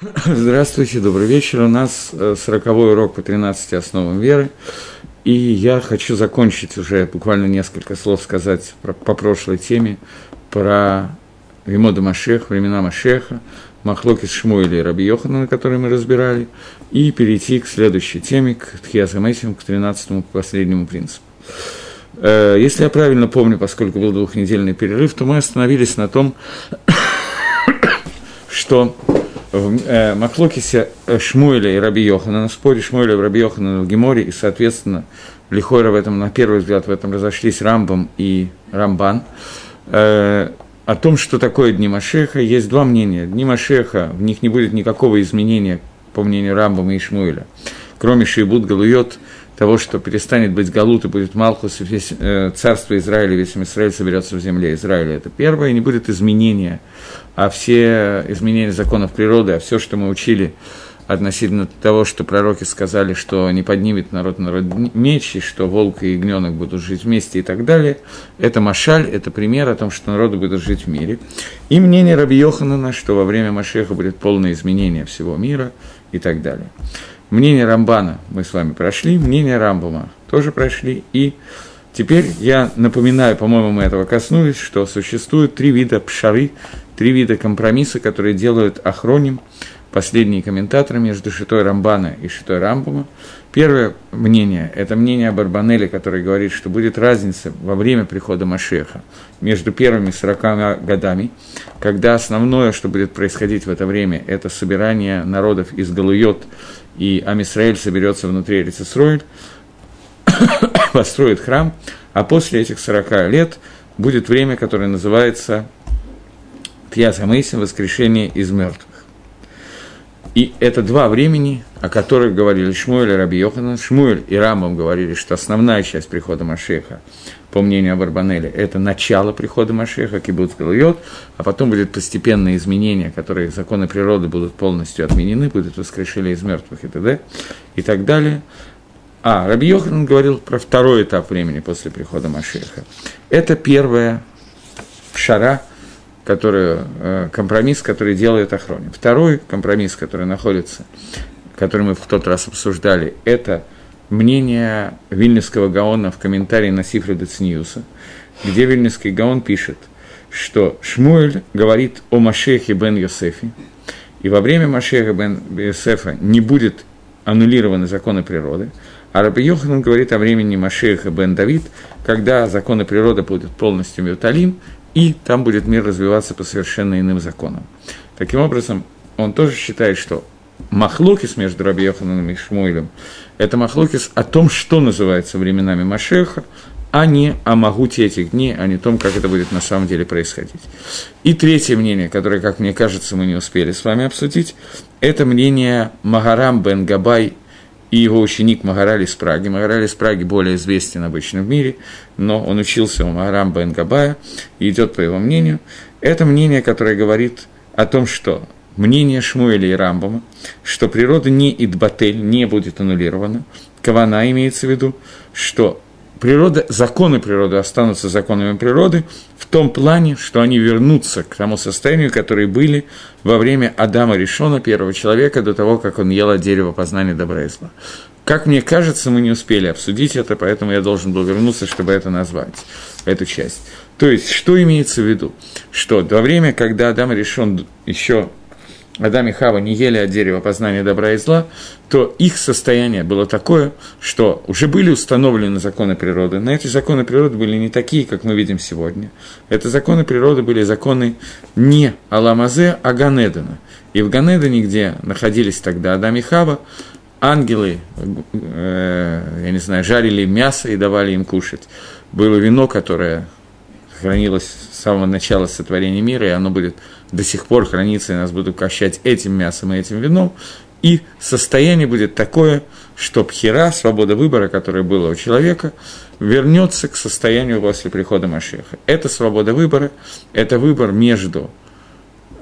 Здравствуйте, добрый вечер. У нас э, сороковой урок по 13 основам веры. И я хочу закончить уже буквально несколько слов сказать про, по прошлой теме, про Вимода Машех, времена Машеха, Махлокис Шмуэля и Раби Йохана, которые мы разбирали, и перейти к следующей теме, к Тхиазамесим, к 13 последнему принципу. Э, если я правильно помню, поскольку был двухнедельный перерыв, то мы остановились на том, что в э, Махлокисе э, Шмуэля и Раби Йохана, на споре Шмуэля и Раби Йохана в Геморе, и, соответственно, Лихойра в этом, на первый взгляд, в этом разошлись Рамбам и Рамбан, э, о том, что такое Дни Машеха, есть два мнения. Дни Машеха, в них не будет никакого изменения, по мнению Рамбама и Шмуэля, кроме Шейбут Галуйот, того, что перестанет быть Галут и будет Малхус, и весь, э, царство Израиля, весь Израиль соберется в земле Израиля. Это первое, и не будет изменения, а все изменения законов природы, а все, что мы учили относительно того, что пророки сказали, что не поднимет народ народ меч, и что волк и ягненок будут жить вместе и так далее, это машаль, это пример о том, что народы будут жить в мире. И мнение Раби Йоханана, что во время Машеха будет полное изменение всего мира и так далее. Мнение Рамбана мы с вами прошли, мнение Рамбума тоже прошли. И теперь я напоминаю, по-моему, мы этого коснулись, что существует три вида пшары, три вида компромисса, которые делают охроним, последние комментаторы между Шитой Рамбана и Шитой Рамбума. Первое мнение – это мнение Барбанеле, который говорит, что будет разница во время прихода Машеха между первыми 40 годами, когда основное, что будет происходить в это время, это собирание народов из Галуйот и Амисраэль соберется внутри Эрицесроэль, построит храм, а после этих 40 лет будет время, которое называется Пьяса Мейсим, воскрешение из мертвых. И это два времени, о которых говорили Шмуэль и Раби Йоханан. Шмуэль и Рамбам говорили, что основная часть прихода Машеха, по мнению Абарбанеля, это начало прихода Машеха, кибуц Галуйот, а потом будет постепенное изменение, которые законы природы будут полностью отменены, будет воскрешение из мертвых и т.д. и так далее. А, Раби Йоханан говорил про второй этап времени после прихода Машеха. Это первая шара – который, э, компромисс, который делает Ахроним. Второй компромисс, который находится, который мы в тот раз обсуждали, это мнение Вильнюсского Гаона в комментарии на Сифру Децниуса, где Вильнюсский Гаон пишет, что Шмуэль говорит о Машехе бен Йосефе, и во время Машеха бен Йосефа не будет аннулированы законы природы, а Раби Йоханан говорит о времени Машеха бен Давид, когда законы природы будут полностью мюталим, и там будет мир развиваться по совершенно иным законам. Таким образом, он тоже считает, что Махлокис между Раби Йохананом и Шмуилем – это Махлокис о том, что называется временами Машеха, а не о могуте этих дней, а не о том, как это будет на самом деле происходить. И третье мнение, которое, как мне кажется, мы не успели с вами обсудить, это мнение Магарам бен Габай – и его ученик Магарали из Праги. Магарали из Праги более известен обычно в мире, но он учился у Магарам Бен и идет по его мнению. Это мнение, которое говорит о том, что мнение Шмуэля и Рамбама, что природа не идбатель, не будет аннулирована. Кавана имеется в виду, что природа, законы природы останутся законами природы в том плане, что они вернутся к тому состоянию, которые были во время Адама Решона, первого человека, до того, как он ел от дерева познания добра и зла. Как мне кажется, мы не успели обсудить это, поэтому я должен был вернуться, чтобы это назвать, эту часть. То есть, что имеется в виду? Что во время, когда Адам решен еще Адам и Хава не ели от дерева познания добра и зла, то их состояние было такое, что уже были установлены законы природы, но эти законы природы были не такие, как мы видим сегодня. Это законы природы были законы не Аламазе, а Ганедена. И в Ганедене, где находились тогда Адам и Хава, ангелы, э, я не знаю, жарили мясо и давали им кушать. Было вино, которое хранилось с самого начала сотворения мира, и оно будет до сих пор храниться, и нас будут кощать этим мясом и этим вином, и состояние будет такое, что пхера, свобода выбора, которая была у человека, вернется к состоянию после прихода Машеха. Это свобода выбора, это выбор между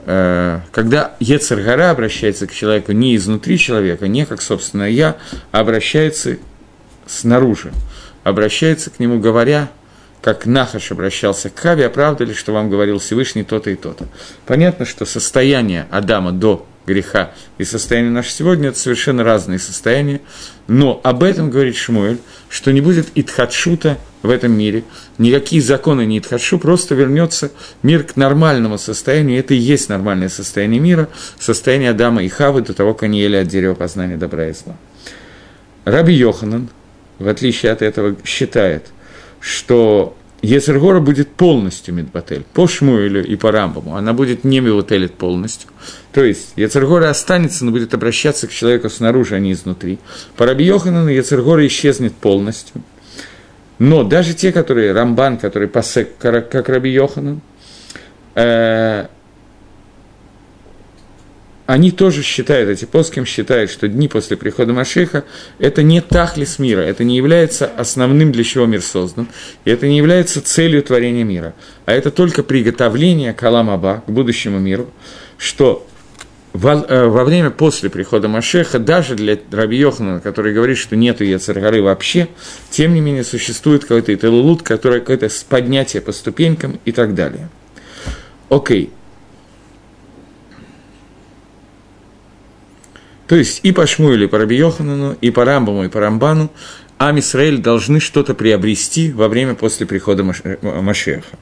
э, когда Ецергара обращается к человеку не изнутри человека, не как собственное я, а обращается снаружи, обращается к нему, говоря, как Нахаш обращался к а правда ли, что вам говорил Всевышний то-то и то-то. Понятно, что состояние Адама до греха и состояние наше сегодня – это совершенно разные состояния. Но об этом говорит Шмуэль, что не будет итхадшута в этом мире, никакие законы не итхадшу, просто вернется мир к нормальному состоянию. Это и есть нормальное состояние мира, состояние Адама и Хавы до того, как они ели от дерева познания добра и зла. Раби Йоханан, в отличие от этого, считает, что Ецергора будет полностью Мидбатель, по Шмуэлю и по Рамбаму, она будет не Мивотелит полностью. То есть Ецергора останется, но будет обращаться к человеку снаружи, а не изнутри. По Раби Йоханану Ецергора исчезнет полностью. Но даже те, которые, Рамбан, который посек, как Раби Йоханан, э, они тоже считают, эти плоским считают, что дни после прихода Машеха – это не тахлис мира, это не является основным, для чего мир создан, и это не является целью творения мира, а это только приготовление Каламаба к будущему миру, что во, э, во время после прихода Машеха, даже для Раби Йохана, который говорит, что нету Яцергары вообще, тем не менее существует какой-то Ителулут, который какое-то поднятие по ступенькам и так далее. Окей, То есть и по Шмуэлю, и по Раби Йоханану, и по Рамбаму, и по Рамбану Ам Исраэль должны что-то приобрести во время после прихода э, Машеха.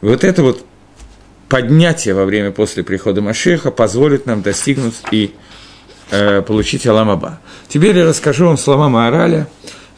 Вот это вот поднятие во время после прихода Машеха позволит нам достигнуть и э, получить Аламаба. Теперь я расскажу вам слова Маораля,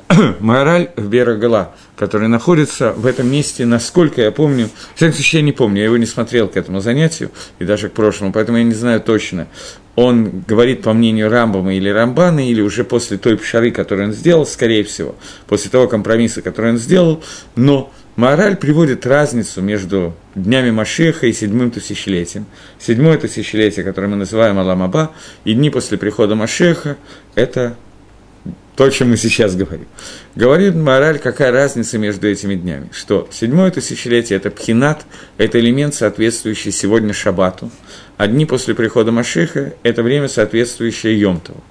Маораль в Берагала, который находится в этом месте, насколько я помню, в всяком случае, я не помню, я его не смотрел к этому занятию и даже к прошлому, поэтому я не знаю точно, он говорит по мнению Рамбама или Рамбана, или уже после той пшары, которую он сделал, скорее всего, после того компромисса, который он сделал, но Мораль приводит разницу между днями Машеха и седьмым тысячелетием. Седьмое тысячелетие, которое мы называем Аламаба, и дни после прихода Машеха – это то, о чем мы сейчас говорим. Говорит мораль, какая разница между этими днями. Что седьмое тысячелетие – это пхинат, это элемент, соответствующий сегодня шабату, а дни после прихода Машиха – это время, соответствующее Йомтову.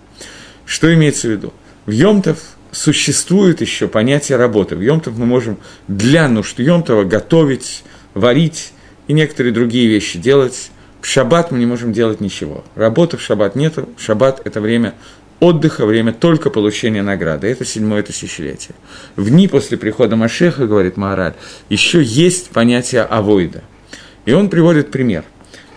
Что имеется в виду? В Йомтов существует еще понятие работы. В Йомтов мы можем для нужд Йомтова готовить, варить и некоторые другие вещи делать. В шаббат мы не можем делать ничего. Работы в шаббат нету. Шаббат – это время отдыха, время только получения награды. Это седьмое тысячелетие. В дни после прихода Машеха, говорит Маораль, еще есть понятие авойда. И он приводит пример,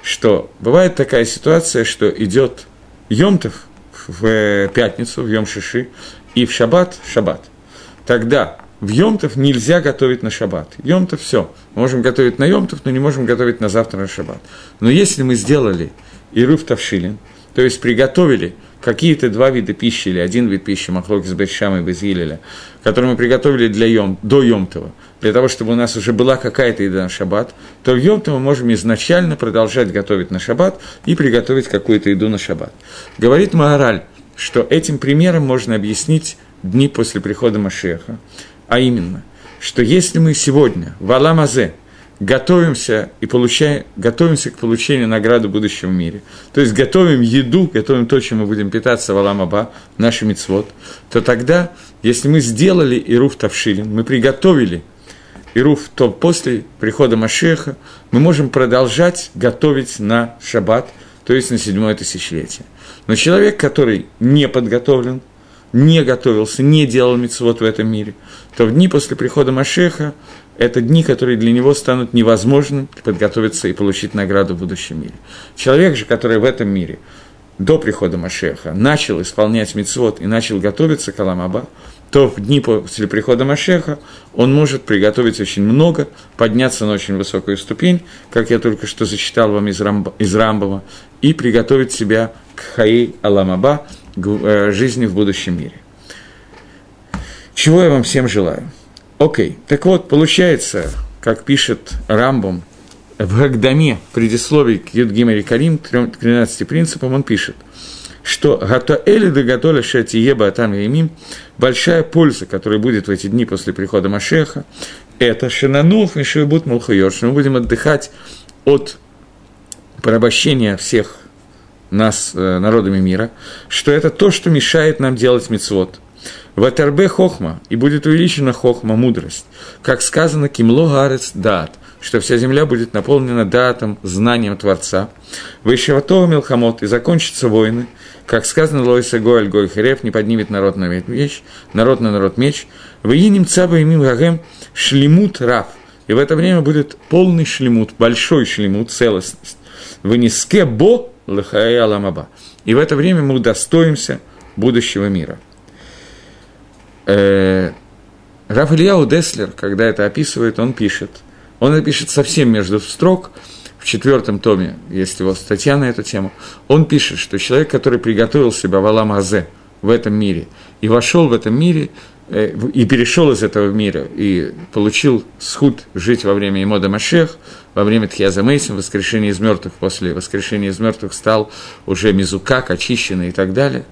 что бывает такая ситуация, что идет Йомтов в пятницу, в Йом-Шиши, и в Шаббат – Шаббат. Тогда в Йомтов нельзя готовить на Шаббат. Йомтов – все. Мы можем готовить на Йомтов, но не можем готовить на завтра на Шаббат. Но если мы сделали Ируф Тавшилин, то есть приготовили – какие-то два вида пищи или один вид пищи, махлоки с Бешшам и Безгилеля, который мы приготовили для Йом, до Йомтова, для того, чтобы у нас уже была какая-то еда на шаббат, то в Йомтов мы можем изначально продолжать готовить на шаббат и приготовить какую-то еду на шаббат. Говорит Маораль, что этим примером можно объяснить дни после прихода Машеха, а именно, что если мы сегодня в Аламазе – готовимся и получаем, готовимся к получению награды в будущем мире. То есть готовим еду, готовим то, чем мы будем питаться в Аламаба, наши мицвод, то тогда, если мы сделали Ируф Тавшилин, мы приготовили Ируф, то после прихода Машеха мы можем продолжать готовить на шаббат, то есть на седьмое тысячелетие. Но человек, который не подготовлен, не готовился, не делал мицвод в этом мире, то в дни после прихода Машеха это дни, которые для него станут невозможным подготовиться и получить награду в будущем мире. Человек же, который в этом мире до прихода Машеха начал исполнять мицвод и начал готовиться к Аламаба, то в дни после прихода Машеха он может приготовить очень много, подняться на очень высокую ступень, как я только что зачитал вам из, Рамб, из Рамбова, и приготовить себя к Хаи Аламаба, к э, жизни в будущем мире. Чего я вам всем желаю? Окей, так вот, получается, как пишет Рамбом в Гагдаме, предисловии к Юдгимари Карим, 13 принципам, он пишет, что Гатоэли да Гатоля Шатиеба Атам Ямим, большая польза, которая будет в эти дни после прихода Машеха, это Шинануф и Шибут Мулхайор, что мы будем отдыхать от порабощения всех нас, э, народами мира, что это то, что мешает нам делать мицвод – в Атербе хохма, и будет увеличена хохма, мудрость. Как сказано, кимло гарец дат, что вся земля будет наполнена датом, знанием Творца. Вышевато Милхамот, и закончатся войны, как сказано Лойса Гоаль Гой Херев, не поднимет народ на меч, народ на народ меч. Воиним Цаба и Мим шлемут рав. И в это время будет полный шлемут, большой шлемут, целостность. Вынеске бо лахая ламаба. И в это время мы удостоимся будущего мира. Э, Раф Ильяу Деслер, когда это описывает, он пишет, он это пишет совсем между строк, в четвертом томе есть его статья на эту тему, он пишет, что человек, который приготовил себя в Алам Азе, в этом мире, и вошел в этом мире, э, и перешел из этого мира, и получил схуд жить во время Имода Машех, во время Тхиаза Мейсим, воскрешения из мертвых, после воскрешения из мертвых стал уже мизукак, очищенный и так далее,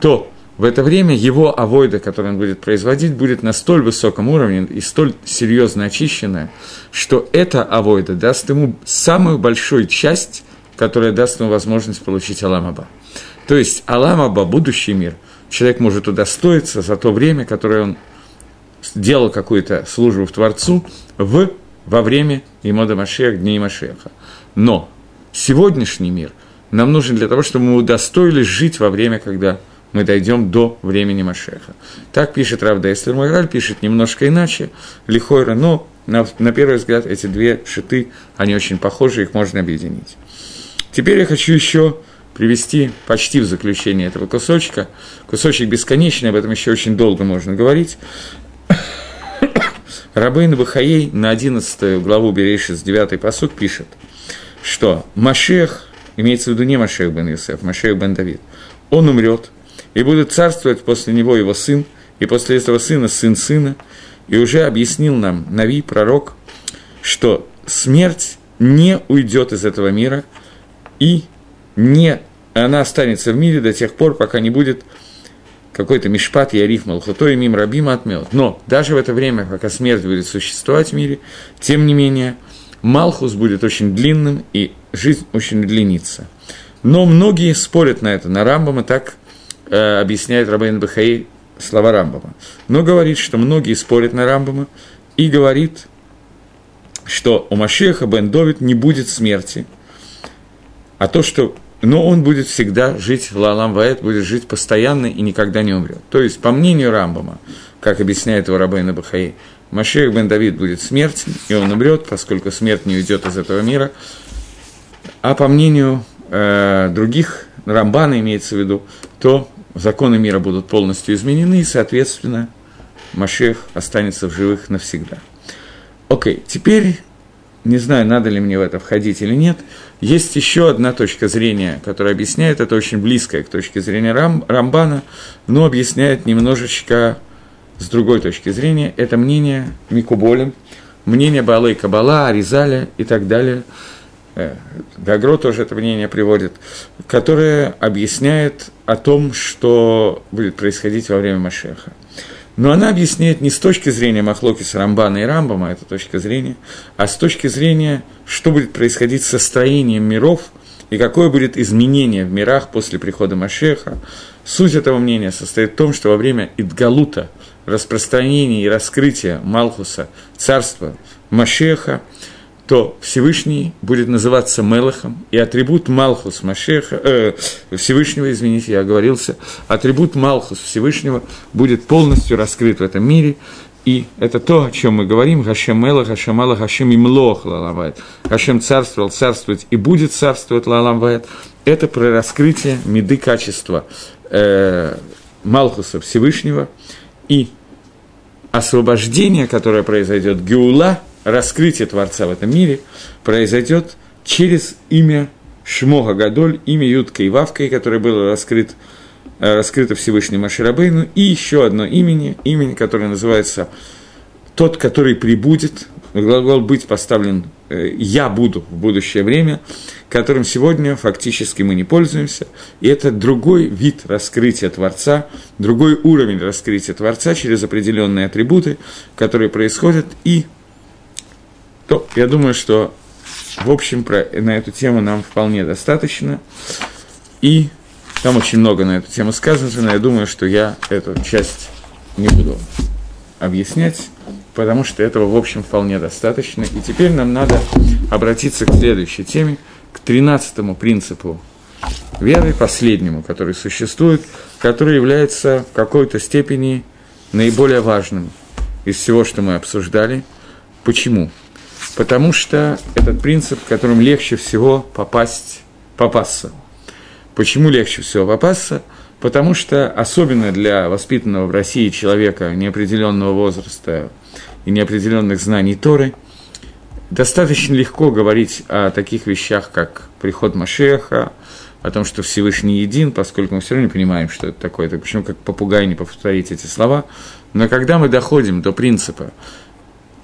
то в это время его авойда, который он будет производить, будет на столь высоком уровне и столь серьезно очищенная, что эта авойда даст ему самую большую часть, которая даст ему возможность получить Аламаба. То есть Аламаба, будущий мир, человек может удостоиться за то время, которое он делал какую-то службу в Творцу в, во время Имода Машеха, Дней Машеха. Но сегодняшний мир нам нужен для того, чтобы мы удостоились жить во время, когда мы дойдем до времени Машеха. Так пишет Равда Эслер Магаль, пишет немножко иначе, лихойра, но на, на первый взгляд эти две шиты, они очень похожи, их можно объединить. Теперь я хочу еще привести почти в заключение этого кусочка. Кусочек бесконечный, об этом еще очень долго можно говорить. Рабейн Бахаей на 11 главу Берейши с 9 посуд пишет, что Машех, имеется в виду не Машех бен Юсеф, Машех бен Давид, он умрет – и будет царствовать после него его сын, и после этого сына сын сына. И уже объяснил нам Нави, пророк, что смерть не уйдет из этого мира, и не, она останется в мире до тех пор, пока не будет какой-то мишпат яриф малхутой мим рабим отмел. Но даже в это время, пока смерть будет существовать в мире, тем не менее, Малхус будет очень длинным, и жизнь очень длинится. Но многие спорят на это, на Рамбама так э, объясняет Рабейн Бахаи слова Рамбама. Но говорит, что многие спорят на Рамбама и говорит, что у Машеха Бен Довид не будет смерти, а то, что но он будет всегда жить Лалам Ваэт, будет жить постоянно и никогда не умрет. То есть, по мнению Рамбама, как объясняет его Рабейна Бахаи, Машех Бен Давид будет смертен, и он умрет, поскольку смерть не уйдет из этого мира. А по мнению э, других, Рамбана имеется в виду, то законы мира будут полностью изменены, и, соответственно, Машех останется в живых навсегда. Окей, теперь, не знаю, надо ли мне в это входить или нет, есть еще одна точка зрения, которая объясняет, это очень близкая к точке зрения Рам, Рамбана, но объясняет немножечко с другой точки зрения. Это мнение Микуболем, мнение Балы Кабала, Аризаля и так далее – Гагро тоже это мнение приводит, которое объясняет о том, что будет происходить во время Машеха. Но она объясняет не с точки зрения Махлокиса Рамбана и Рамбама, это точка зрения, а с точки зрения, что будет происходить со строением миров и какое будет изменение в мирах после прихода Машеха. Суть этого мнения состоит в том, что во время Идгалута, распространения и раскрытия Малхуса, царства Машеха, то Всевышний будет называться Мелахом, и атрибут Малхус Машеха, э, Всевышнего, извините, я оговорился, атрибут Малхус Всевышнего будет полностью раскрыт в этом мире, и это то, о чем мы говорим, Хашем Мелах, Хашем Малах, Хашем Имлох Лаламвает. Хашем царствовал, царствовать и будет царствовать Лаламвает. Это про раскрытие меды качества э, Малхуса Всевышнего и освобождение, которое произойдет, Геула – раскрытие Творца в этом мире произойдет через имя Шмога Гадоль, имя Ютка и Вавкой, которое было раскрыт, э, раскрыто Всевышнему Маширабейну, и еще одно имени, имени, которое называется «Тот, который прибудет», глагол «быть» поставлен э, «я буду» в будущее время, которым сегодня фактически мы не пользуемся, и это другой вид раскрытия Творца, другой уровень раскрытия Творца через определенные атрибуты, которые происходят и то я думаю, что в общем про, на эту тему нам вполне достаточно. И там очень много на эту тему сказано, но я думаю, что я эту часть не буду объяснять. потому что этого, в общем, вполне достаточно. И теперь нам надо обратиться к следующей теме, к тринадцатому принципу веры, последнему, который существует, который является в какой-то степени наиболее важным из всего, что мы обсуждали. Почему? Потому что этот принцип, которым легче всего попасть, попасться. Почему легче всего попасться? Потому что, особенно для воспитанного в России человека неопределенного возраста и неопределенных знаний Торы, достаточно легко говорить о таких вещах, как приход Машеха, о том, что Всевышний един, поскольку мы все равно не понимаем, что это такое. Так почему как попугай не повторить эти слова? Но когда мы доходим до принципа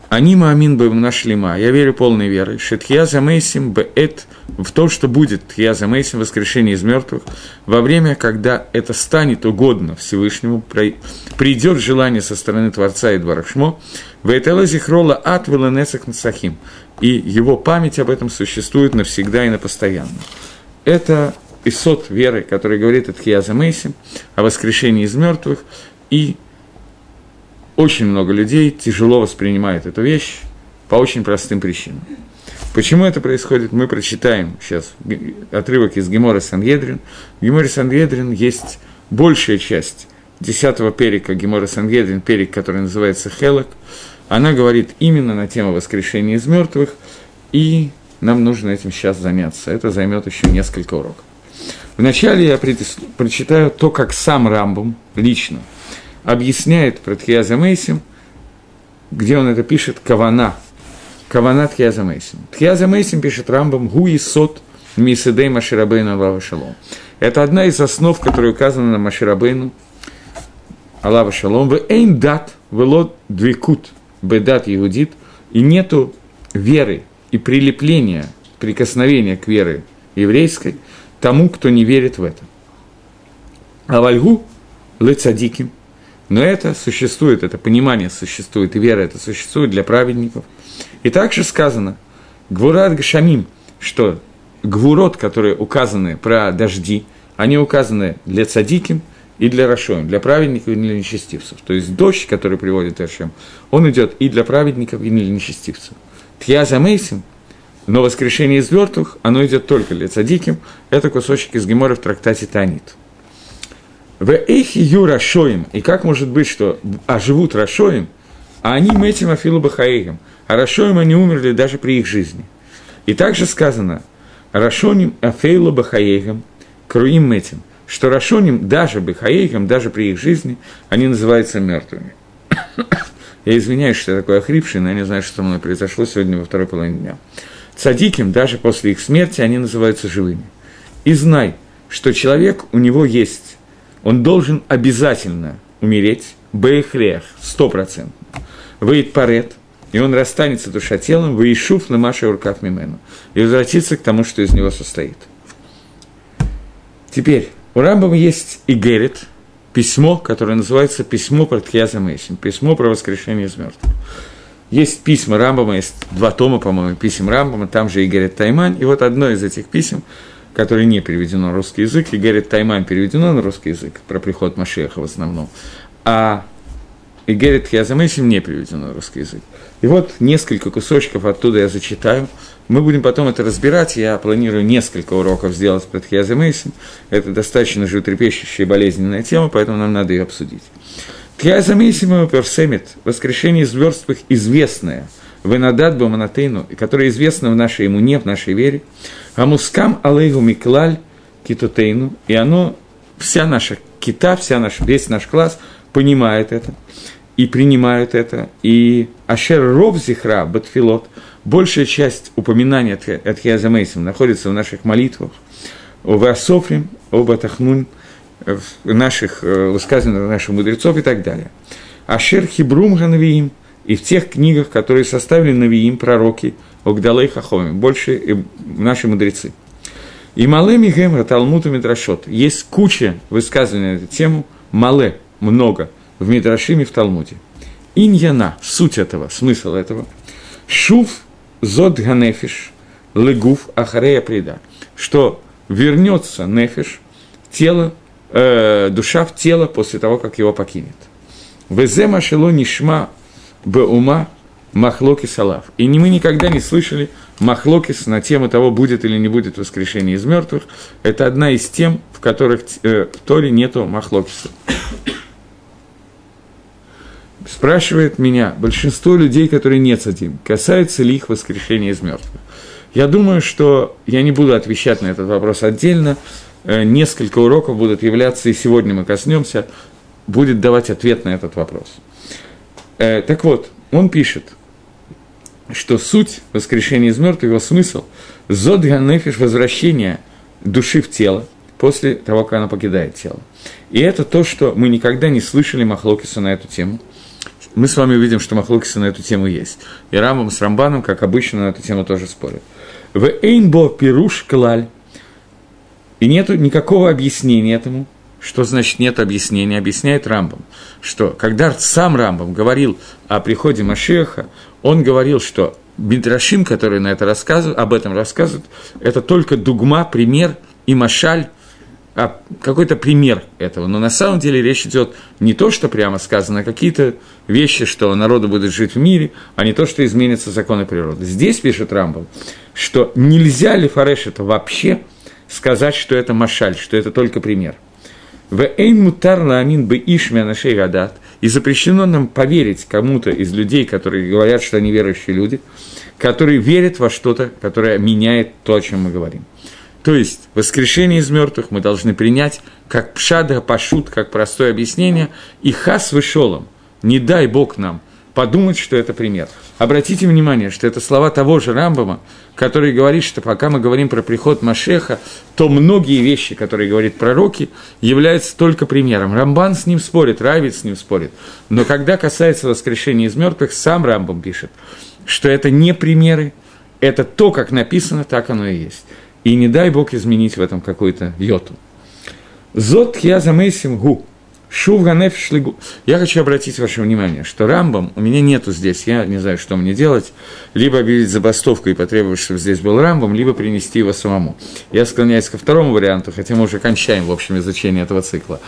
«Они маамин бы нашлима», я верю полной верой, «Шетхия замейсим беэт» в то, что будет «Тхия замейсим» воскрешение из мертвых, во время, когда это станет угодно Всевышнему, придет желание со стороны Творца и Дварашмо, «Веэтела зихрола ат веленесах насахим», и его память об этом существует навсегда и на постоянно. Это Исот веры, который говорит от Хияза Мейси, о воскрешении из мертвых, и очень много людей тяжело воспринимает эту вещь по очень простым причинам. Почему это происходит, мы прочитаем сейчас отрывок из Гемора Сангедрин. В Геморе Сангедрин есть большая часть десятого перика Гемора Сангедрин, перик, который называется Хелок. Она говорит именно на тему воскрешения из мертвых, и нам нужно этим сейчас заняться. Это займет еще несколько уроков. Вначале я прочитаю то, как сам Рамбом лично объясняет про Тхияза Мейсим, где он это пишет, Кавана. Кавана Тхияза Мейсим. Тхияза Мейсим пишет Рамбом Гуи Сот Мисидей Маширабейна Аллаха Шалом. Это одна из основ, которая указана на Маширабейну Аллаха Шалом. В Эйн Дат, Велот Двикут, Бедат Иудит, и нету веры и прилепления, прикосновения к вере еврейской – тому, кто не верит в это. А вальгу лыцадиким, но это существует, это понимание существует, и вера это существует для праведников. И также сказано, гвурат гашамим, что гвурот, которые указаны про дожди, они указаны для цадиким и для рашоем, для праведников и для нечестивцев. То есть дождь, который приводит Ашем, он идет и для праведников, и для нечестивцев. Тья замейсим – но воскрешение из мертвых, оно идет только для цадиким. Это кусочек из Гемора в трактате Танит. В эхи ю рашоим. И как может быть, что а живут рашоим, а они этим афилу бахаэгам. А рашоим они умерли даже при их жизни. И также сказано, рашоним афейлу бахаэгам, круим этим, что рашоним даже бахаэгам, даже при их жизни, они называются мертвыми. Я извиняюсь, что я такой охрипший, но я не знаю, что со мной произошло сегодня во второй половине дня. Цадиким, даже после их смерти, они называются живыми. И знай, что человек у него есть, он должен обязательно умереть, бейхрех, стопроцентно, выйдет парет, и он расстанется душа телом, выишув на Маше Уркав Мимену, и возвратится к тому, что из него состоит. Теперь, у Рамбама есть и Герет, письмо, которое называется «Письмо про Тхьяза Мэйсин», письмо про воскрешение из мертвых. Есть письма Рамбама, есть два тома, по-моему, писем Рамбама, там же Игорь Таймань. И вот одно из этих писем, которое не переведено на русский язык, Игорь Таймань переведено на русский язык, про приход Машеха в основном, а Игорь Тхиазамейсим не переведено на русский язык. И вот несколько кусочков оттуда я зачитаю. Мы будем потом это разбирать. Я планирую несколько уроков сделать про Тхиазамейсим. Это достаточно животрепещущая и болезненная тема, поэтому нам надо ее обсудить. Тхиазамисимого персемит, воскрешение из мертвых известное, венадат баманатейну, которое известно в нашей имуне, в нашей вере, а мускам алейгу миклаль китутейну, и оно, вся наша кита, вся наша, весь наш класс понимает это и принимают это, и ашер ров зихра батфилот, большая часть упоминания от Хиазамейсим находится в наших молитвах, о Васофрим, о Батахнун – наших э, высказываний наших мудрецов и так далее. Ашер Хибрум Ганавиим и в тех книгах, которые составили Навиим, пророки, Огдалей Хахоми, больше наши мудрецы. И Мале Мигемра, Талмуд и Мидрашот. Есть куча высказываний на эту тему, Мале, много, в Мидрашиме, в Талмуде. Иньяна, суть этого, смысл этого. Шув зод ганефиш, легуф ахарея прида. Что вернется нефиш, тело э, душа в тело после того, как его покинет. Везема шело нишма баума махлокис салав. И мы никогда не слышали махлокис на тему того, будет или не будет воскрешение из мертвых. Это одна из тем, в которых э, в Торе нету махлокиса. Спрашивает меня большинство людей, которые не цадим, касается ли их воскрешения из мертвых. Я думаю, что я не буду отвечать на этот вопрос отдельно. Э, несколько уроков будут являться, и сегодня мы коснемся, будет давать ответ на этот вопрос. Э, так вот, он пишет, что суть воскрешения из мертвых, его смысл – зод ганефиш – возвращение души в тело после того, как она покидает тело. И это то, что мы никогда не слышали Махлокиса на эту тему. Мы с вами увидим, что Махлокиса на эту тему есть. И Рамбам с Рамбаном, как обычно, на эту тему тоже спорят. В Эйнбо Пируш Клаль. И нету никакого объяснения этому. Что значит нет объяснения? Объясняет Рамбам, что когда сам Рамбам говорил о приходе Машеха, он говорил, что Бидрашим, который на это рассказывает, об этом рассказывает, это только дугма, пример и машаль, а какой-то пример этого. Но на самом деле речь идет не то, что прямо сказано, а какие-то вещи, что народу будет жить в мире, а не то, что изменятся законы природы. Здесь пишет Рамбам, что нельзя ли Фареш это вообще сказать, что это машаль, что это только пример. В эйн мутар ламин бы ишмя нашей гадат. И запрещено нам поверить кому-то из людей, которые говорят, что они верующие люди, которые верят во что-то, которое меняет то, о чем мы говорим. То есть воскрешение из мертвых мы должны принять как пшада пашут, как простое объяснение, и хас вышелом. Не дай Бог нам подумать, что это пример. Обратите внимание, что это слова того же Рамбама, который говорит, что пока мы говорим про приход Машеха, то многие вещи, которые говорят пророки, являются только примером. Рамбан с ним спорит, Равид с ним спорит. Но когда касается воскрешения из мертвых, сам Рамбам пишет, что это не примеры, это то, как написано, так оно и есть. И не дай Бог изменить в этом какую-то йоту. Зот я замейсим гу. Шувганеф шлигу. Я хочу обратить ваше внимание, что Рамбом у меня нету здесь, я не знаю, что мне делать, либо объявить забастовку и потребовать, чтобы здесь был Рамбом, либо принести его самому. Я склоняюсь ко второму варианту, хотя мы уже кончаем, в общем, изучение этого цикла.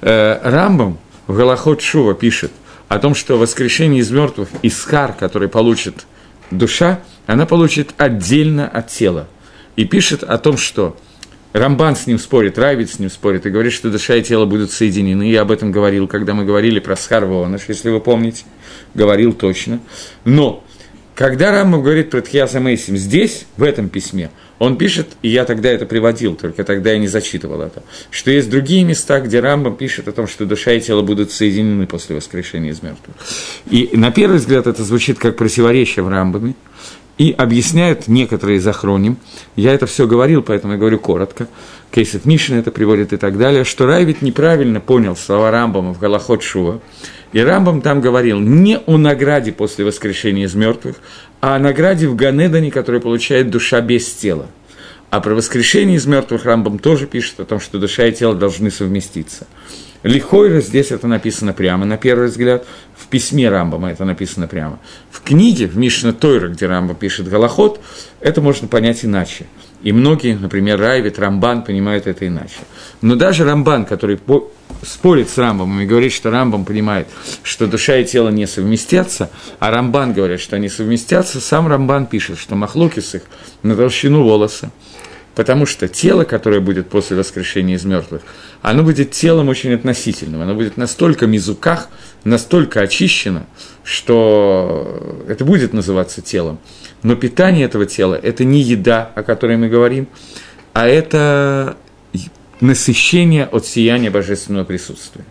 Э, Рамбом в Галахот Шува пишет о том, что воскрешение из мертвых, Исхар, который получит душа, она получит отдельно от тела. И пишет о том, что Рамбан с ним спорит, Райвид с ним спорит и говорит, что душа и тело будут соединены. Я об этом говорил, когда мы говорили про Схарвоныш, если вы помните. Говорил точно. Но когда Рамбам говорит про Тхьяса Мейсим здесь, в этом письме, он пишет, и я тогда это приводил, только тогда я не зачитывал это, что есть другие места, где Рамбам пишет о том, что душа и тело будут соединены после воскрешения из мертвых. И на первый взгляд это звучит как противоречие в Рамбаме, и объясняют некоторые из охроним. Я это все говорил, поэтому я говорю коротко. Кейсов Мишин это приводит и так далее, что Райвит неправильно понял слова Рамбама в Галахот Шува. И Рамбам там говорил не о награде после воскрешения из мертвых, а о награде в Ганедане, которую получает душа без тела. А про воскрешение из мертвых Рамбам тоже пишет о том, что душа и тело должны совместиться. Лихойра здесь это написано прямо, на первый взгляд. В письме Рамбама это написано прямо. В книге, в Мишна Тойра, где Рамбам пишет Галахот, это можно понять иначе. И многие, например, Райвит, Рамбан понимают это иначе. Но даже Рамбан, который спорит с Рамбамом и говорит, что Рамбам понимает, что душа и тело не совместятся, а Рамбан говорит, что они совместятся, сам Рамбан пишет, что Махлокис их на толщину волоса, Потому что тело, которое будет после воскрешения из мертвых, оно будет телом очень относительным, оно будет настолько мизуках, настолько очищено, что это будет называться телом. Но питание этого тела – это не еда, о которой мы говорим, а это насыщение от сияния божественного присутствия.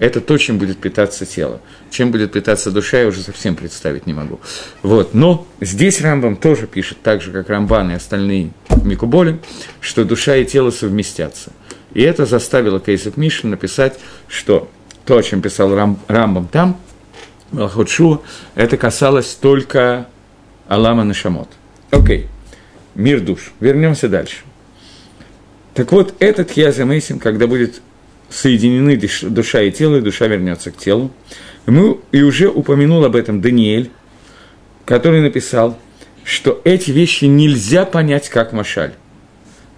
Это то, чем будет питаться тело. Чем будет питаться душа, я уже совсем представить не могу. Вот. Но здесь Рамбам тоже пишет, так же, как Рамбан и остальные Микуболи, что душа и тело совместятся. И это заставило Кейсов Мишин написать, что то, о чем писал Рам, Рамбам там, Малхотшуа, это касалось только Алама Нашамот. Окей, мир душ. Вернемся дальше. Так вот, этот Яза когда будет соединены душа и тело, и душа вернется к телу. Мы, и уже упомянул об этом Даниэль, который написал, что эти вещи нельзя понять как машаль.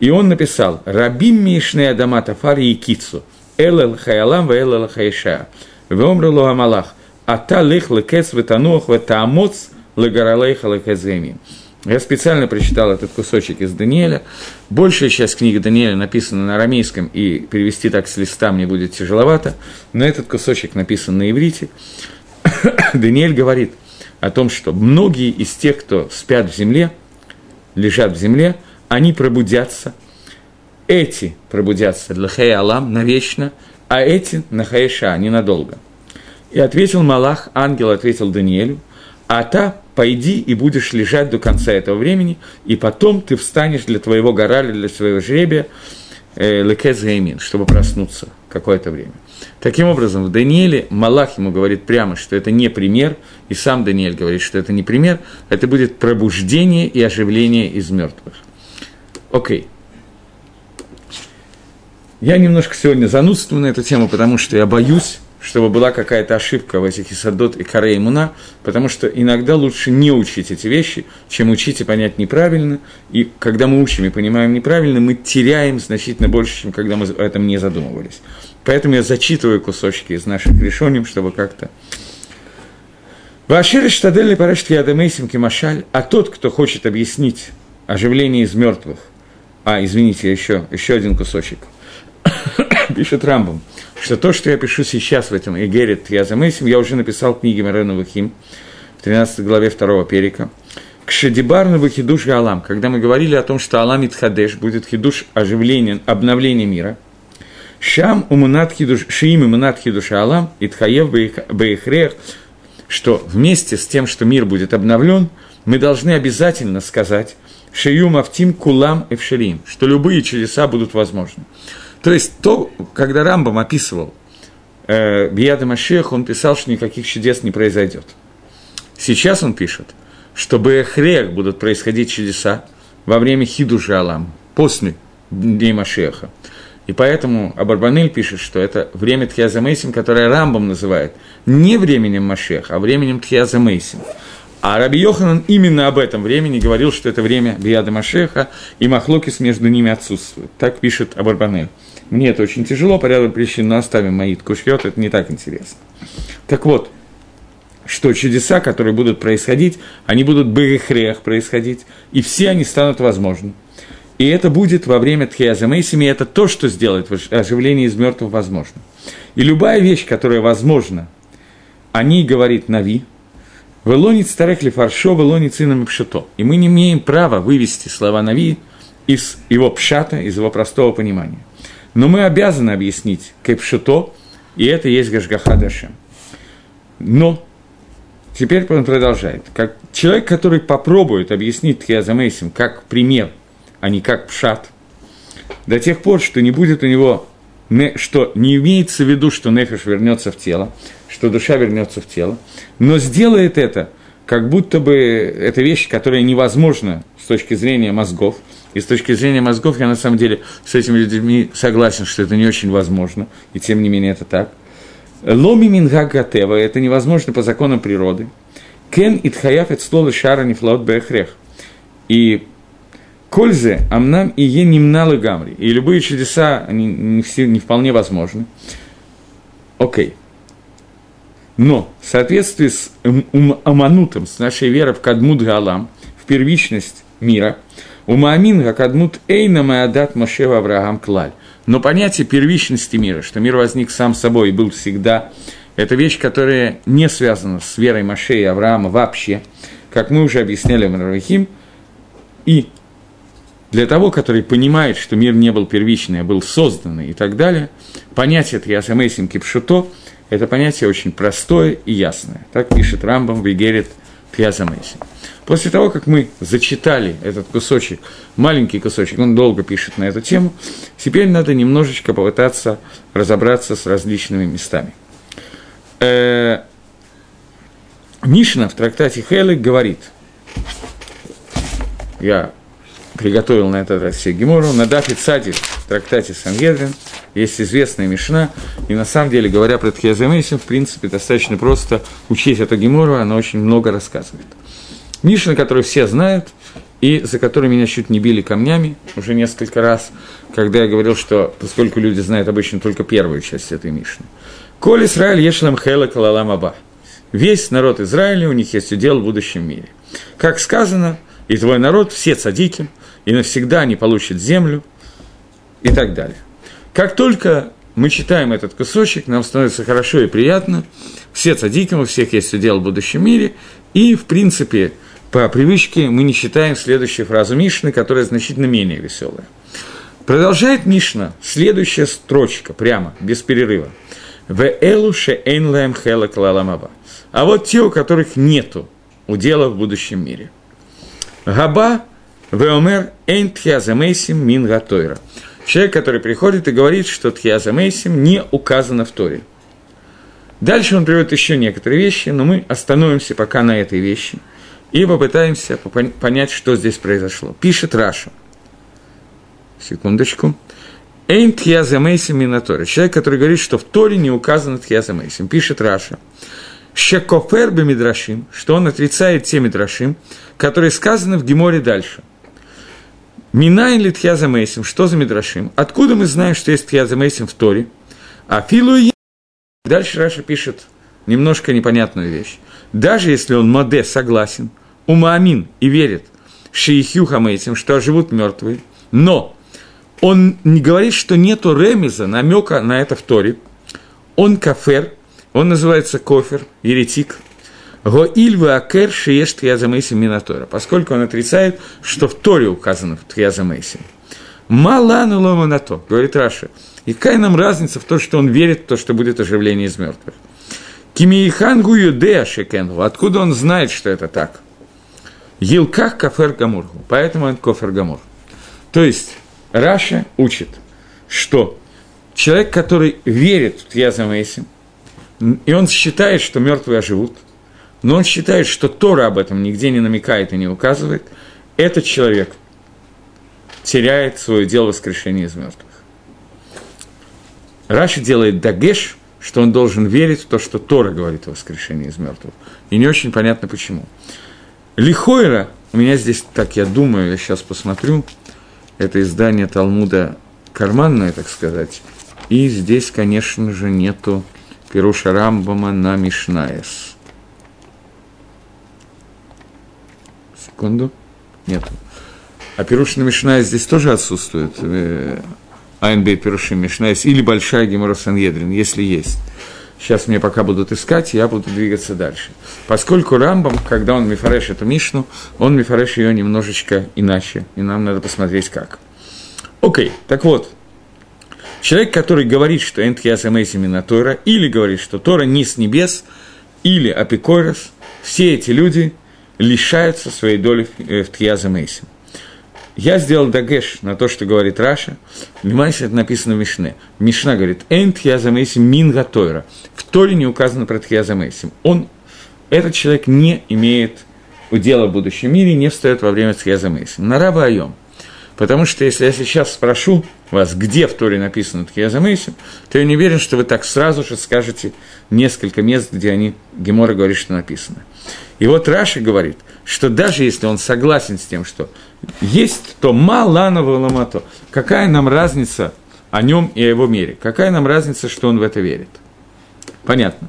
И он написал «Рабим мишне адама тафар и кицу, элэл хаялам ва элэл хайша, веомрулу амалах, ата лех лекес ветануах ветаамоц легаралейха лекезгамин. Я специально прочитал этот кусочек из Даниэля. Большая часть книги Даниэля написана на арамейском, и перевести так с листа мне будет тяжеловато, но этот кусочек написан на иврите. Даниэль говорит о том, что многие из тех, кто спят в земле, лежат в земле, они пробудятся. Эти пробудятся для Хей Алам навечно, а эти на Хаиша ненадолго. И ответил Малах, ангел ответил Даниэлю, а та пойди и будешь лежать до конца этого времени, и потом ты встанешь для твоего гораля, для своего жребия, э, лекез чтобы проснуться какое-то время. Таким образом, в Данииле Малах ему говорит прямо, что это не пример, и сам Даниэль говорит, что это не пример, это будет пробуждение и оживление из мертвых. Окей. Я немножко сегодня занудствую на эту тему, потому что я боюсь, чтобы была какая-то ошибка в этих Исадот и Каре Муна, потому что иногда лучше не учить эти вещи, чем учить и понять неправильно. И когда мы учим и понимаем неправильно, мы теряем значительно больше, чем когда мы об этом не задумывались. Поэтому я зачитываю кусочки из наших решений, чтобы как-то... Вашир Штадельный парашт Ядамейсим Кимашаль, а тот, кто хочет объяснить оживление из мертвых, а, извините, еще, еще один кусочек, пишет Рамбом, что то, что я пишу сейчас в этом Игерет Язамейсим, я уже написал в книге Марена Вахим, в 13 главе 2 перика. К Шедибарну Хидуш Алам, когда мы говорили о том, что Алам Итхадеш будет хидуш оживление, обновление мира. Шам умунат хидуш, шиим умунат хидуш Алам, Итхаев Бейхрех, что вместе с тем, что мир будет обновлен, мы должны обязательно сказать, Шею Мафтим Кулам Эвшелим, что любые чудеса будут возможны. То есть то, когда Рамбам описывал э, Бияда Машех, он писал, что никаких чудес не произойдет. Сейчас он пишет, что Бехрех будут происходить чудеса во время Хидужа Алам, после Дней Машеха. И поэтому Абарбанель пишет, что это время Тхиаза Мейсим, которое Рамбам называет не временем Машеха, а временем Тхиаза Мейсим. А Раби Йоханан именно об этом времени говорил, что это время Биада Машеха, и Махлокис между ними отсутствует. Так пишет Абарбанель. Мне это очень тяжело по ряду причин, но оставим мои кушьет, это не так интересно. Так вот, что чудеса, которые будут происходить, они будут бэрихрех происходить, и все они станут возможны. И это будет во время Тхиаза Мейсими, это то, что сделает оживление из мертвых возможным. И любая вещь, которая возможна, о ней говорит Нави, «Велонит старых ли фаршо, велонит сыном пшато». И мы не имеем права вывести слова Нави из его пшата, из его простого понимания. Но мы обязаны объяснить кепшуто, и это есть Гашгаха Дашем. Но теперь он продолжает. Как человек, который попробует объяснить Тхиазамейсим как пример, а не как пшат, до тех пор, что не будет у него, что не имеется в виду, что нефиш вернется в тело, что душа вернется в тело, но сделает это, как будто бы это вещь, которая невозможна с точки зрения мозгов – и с точки зрения мозгов я на самом деле с этими людьми согласен, что это не очень возможно, и тем не менее это так. Ломи мингагатева – это невозможно по законам природы. Кен итхаяф et слова шара нефлаот бехрех. И кользе амнам и е немналы гамри. И любые чудеса, они не, все, не вполне возможны. Окей. Но в соответствии с аманутом, с нашей верой в Кадмуд Галам, в первичность мира – у Маамин Гакадмут Эйна Маадат Машева Авраам Клаль. Но понятие первичности мира, что мир возник сам собой и был всегда, это вещь, которая не связана с верой Маше и Авраама вообще, как мы уже объясняли в Равахим, и для того, который понимает, что мир не был первичный, а был созданный и так далее, понятие Триасамейсим Кипшуто – это понятие очень простое и ясное. Так пишет Рамбам Вегерит Триасамейсим. После того, как мы зачитали этот кусочек, маленький кусочек, он долго пишет на эту тему, теперь надо немножечко попытаться разобраться с различными местами. Э, Мишна в трактате Хелек говорит, я приготовил на этот раз все Гемору, на Дафе Цади в трактате Сангедрин есть известная Мишна, и на самом деле, говоря про Тхиазамейсим, в принципе, достаточно просто учить эту Гемору, она очень много рассказывает. Мишна, которую все знают, и за которой меня чуть не били камнями уже несколько раз, когда я говорил, что поскольку люди знают обычно только первую часть этой Мишны. Коль Исраиль ешлам хэла калалам аба. весь народ Израиля, у них есть удел в будущем мире. Как сказано, и твой народ все цадики, и навсегда они получат землю, и так далее. Как только мы читаем этот кусочек, нам становится хорошо и приятно. Все цадиким, у всех есть удел в будущем мире. И, в принципе, по привычке мы не читаем следующую фразу Мишны, которая значительно менее веселая. Продолжает Мишна, следующая строчка, прямо, без перерыва. В элу шеэн лэм хелек лаламаба. А вот те, у которых нету удела в будущем мире. Габа веомер эйн тхязамейсим мин гатойра. Человек, который приходит и говорит, что тхязамейсим не указано в Торе. Дальше он приводит еще некоторые вещи, но мы остановимся пока на этой вещи и попытаемся понять, что здесь произошло. Пишет Раши. Секундочку. אין תחיית המתים מן התורה. Человек, который говорит, что в Торе не указано תחיית המתים. Пишет Раши. שכופר במדרשים, что он отрицает те мидрашим, которые сказаны в Геморе дальше. מניין לתחיית המתים, что за мидрашим? Откуда мы знаем, что есть תחיית המתים в Торе? А филу Дальше Раша пишет немножко непонятную вещь. Даже если он Маде согласен, умаамин и верит, шиихю хамейсим, что живут мертвые, но он не говорит, что нету ремеза, намека на это в Торе. Он кафер, он называется кофер, еретик. Го ильвы акер шиеш триязамейсим минатора, поскольку он отрицает, что в Торе указано в триязамейсим. מה לנו ולאמונתו, говорит Раши. И какая нам разница в том, что он верит в то, что будет оживление из мертвых? וכי מהיכן הוא יודע שכן הוא. Откуда он знает, что это так? הלכך כופר גמור הוא. Поэтому он כופר גמור. То есть, Раши учит, что человек, который верит в תחיית המתים, и он считает, что мертвые оживут, но он считает, что Тора об этом нигде не намекает и не указывает, этот человек теряет свое дело воскрешения из мертвых. Раши делает дагеш, что он должен верить в то, что Тора говорит о воскрешении из мертвых. И не очень понятно почему. Лихойра, у меня здесь, так я думаю, я сейчас посмотрю, это издание Талмуда карманное, так сказать. И здесь, конечно же, нету Пируша Рамбама на Мишнаес. Секунду. Нету. А Пируш на Мишнаес здесь тоже отсутствует. Э, Айнбейт Пирушим Мишнаес или Большая Гемора Сангедрин, если есть. Сейчас мне пока будут искать, я буду двигаться дальше. Поскольку Рамбам, когда он мифареш эту Мишну, он мифареш ее немножечко иначе, и нам надо посмотреть как. Окей, так вот, человек, который говорит, что Энтхиас именно Тора, или говорит, что Тора не с небес, или Апикойрос, все эти люди лишаются своей доли в Тхиаза Мейсим. Я сделал дагеш на то, что говорит Раша. Внимание, это написано в Мишне. Мишна говорит, «Энт язамейсим мин гатойра». В Торе не указано про тхиязамейсим. Он, этот человек не имеет удела в будущем мире, не встает во время тхиязамейсим. На раба айом. Потому что если я сейчас спрошу вас, где в Торе написано Тхиязамейсим, то я не уверен, что вы так сразу же скажете несколько мест, где они, Гемора говорит, что написано. И вот Раши говорит, что даже если он согласен с тем, что есть то маланово ламато. Какая нам разница о нем и о его мире? Какая нам разница, что он в это верит? Понятно.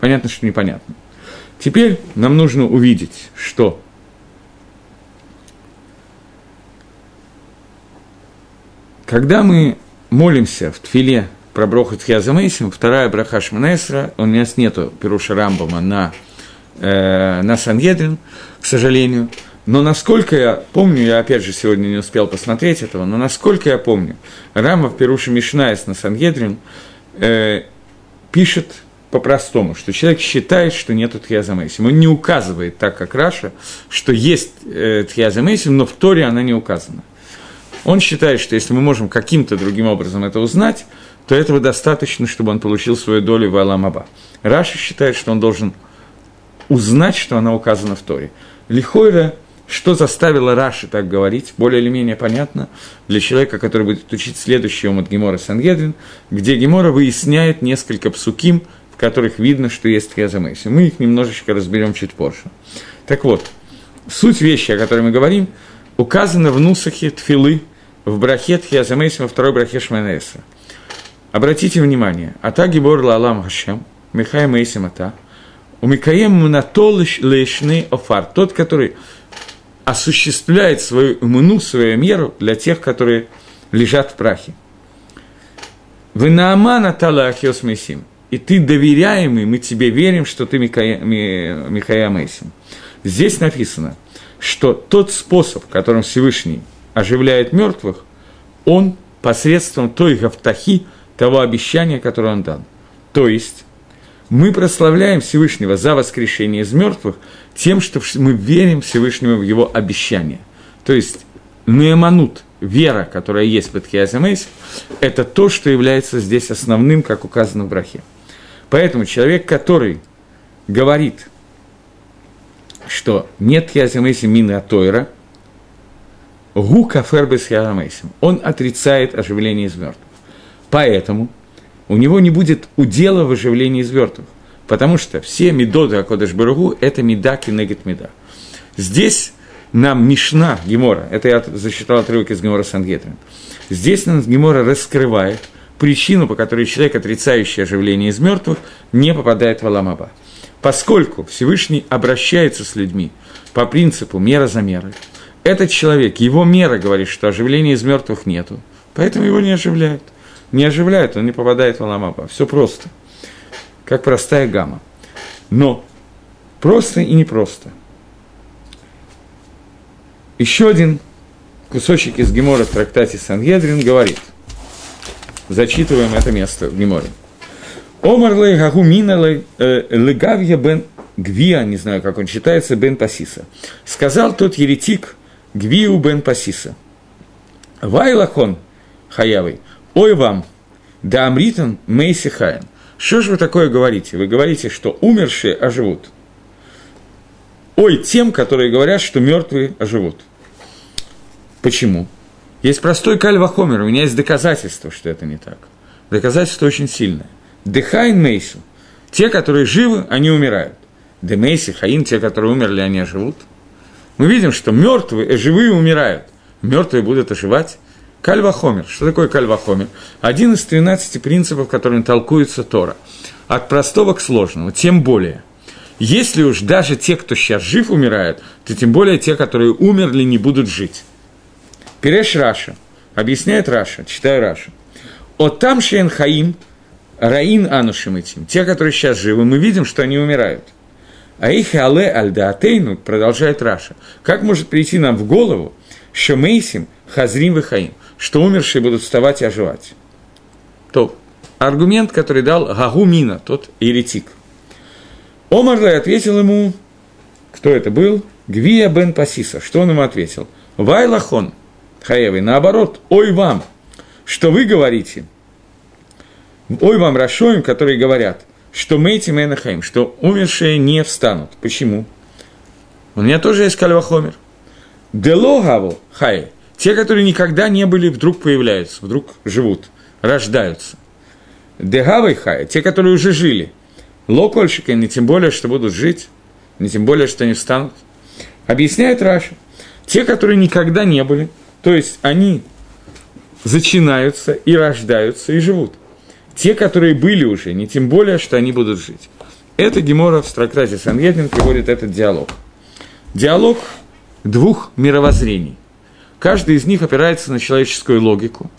Понятно, что непонятно. Теперь нам нужно увидеть, что когда мы молимся в Тфиле про Броху Тхиазамейсим, вторая браха Шманесра, у нас нету Перуша Рамбама на, э, на Сангедрин, к сожалению – но насколько я помню, я опять же сегодня не успел посмотреть этого, но насколько я помню, Рама в Перуше Мишнаес на Сангедрин э, пишет по-простому, что человек считает, что нет Тхиазамейсим. Он не указывает, так как Раша, что есть э, Тхиазамейсим, но в Торе она не указана. Он считает, что если мы можем каким-то другим образом это узнать, то этого достаточно, чтобы он получил свою долю в Аламаба. Раша считает, что он должен узнать, что она указана в Торе. Лихойра что заставило Раши так говорить, более или менее понятно для человека, который будет учить следующий ом от Гемора Сангедрин, где Гемора выясняет несколько псуким, в которых видно, что есть Хязамейси. Мы их немножечко разберем чуть позже. Так вот, суть вещи, о которой мы говорим, указана в Нусахе Тфилы, в брахе Хязамейси во второй брахе Шманеса. Обратите внимание, Ата Гибор Лалам Хашем, Михай Мейсим Ата, Умикаем натолыш лешны офар. Тот, который осуществляет свою иммуну, свою меру для тех, которые лежат в прахе. Вы наамана талахиос месим. И ты доверяемый, мы тебе верим, что ты Михая, Михая. Здесь написано, что тот способ, которым Всевышний оживляет мертвых, он посредством той гафтахи, того обещания, которое он дан. То есть, мы прославляем Всевышнего за воскрешение из мертвых тем, что мы верим Всевышнему в его обещание. То есть, Нееманут, вера, которая есть в Бетхиазамейс, это то, что является здесь основным, как указано в брахе. Поэтому человек, который говорит, что нет Язамейси мины Атойра, гу кафер без он отрицает оживление из мертвых. Поэтому у него не будет удела в оживлении из мертвых, потому что все медоды Акодыш Баругу – это меда кинегет меда. Здесь нам Мишна Гемора, это я зачитал отрывок из Гемора Сангетрин, здесь нам Гемора раскрывает причину, по которой человек, отрицающий оживление из мертвых, не попадает в Аламаба. Поскольку Всевышний обращается с людьми по принципу мера за мерой, этот человек, его мера говорит, что оживления из мертвых нету, поэтому его не оживляют – не оживляет, он не попадает в Аламаба. Все просто. Как простая гамма. Но просто и непросто. Еще один кусочек из Гемора в трактате Сангедрин говорит, зачитываем это место в Геморе. Омар лей гагу мина э, легавья бен Гвия, не знаю, как он читается, бен Пасиса. Сказал тот еретик Гвию бен Пасиса. Вайлахон хаявый, Ой вам, да амритан мейси хаем. Что же вы такое говорите? Вы говорите, что умершие оживут. Ой тем, которые говорят, что мертвые оживут. Почему? Есть простой кальвахомер, у меня есть доказательство, что это не так. Доказательство очень сильное. Дехайн мейсу. Те, которые живы, они умирают. Де мейси, хаин, те, которые умерли, они оживут. Мы видим, что мертвые, э, живые умирают. Мертвые будут оживать. Кальвахомер. Что такое кальвахомер? Один из 13 принципов, которыми толкуется Тора. От простого к сложному. Тем более. Если уж даже те, кто сейчас жив, умирают, то тем более те, которые умерли, не будут жить. פירש Раши. Объясняет Раши. Читаю Раши. אותם שאנו רואין שהם מתים. Те, которые сейчас живы, мы видим, что они умирают. היאך יעלה על דעתנו, продолжает Раши. Как может прийти нам в голову, что מתים חוזרים וחיים, что умершие будут вставать и оживать. То аргумент, который дал Гагумина, тот еретик. Омарлай ответил ему, кто это был? Гвия бен Пасиса. Что он ему ответил? Вайлахон, Хаевый, наоборот, ой вам, что вы говорите, ой вам Рашоим, которые говорят, что Мейти Менахаим, что умершие не встанут. Почему? У меня тоже есть кальвахомер. Делогаву хай, те, которые никогда не были, вдруг появляются, вдруг живут, рождаются. Дегавы хай, те, которые уже жили. Локольщики, не тем более, что будут жить, не тем более, что они встанут. Объясняет Раша. Те, которые никогда не были, то есть они зачинаются и рождаются и живут. Те, которые были уже, не тем более, что они будут жить. Это Гемора в трактате Сангедрин приводит этот диалог. Диалог двух мировоззрений. Каждый из них опирается на человеческую логику.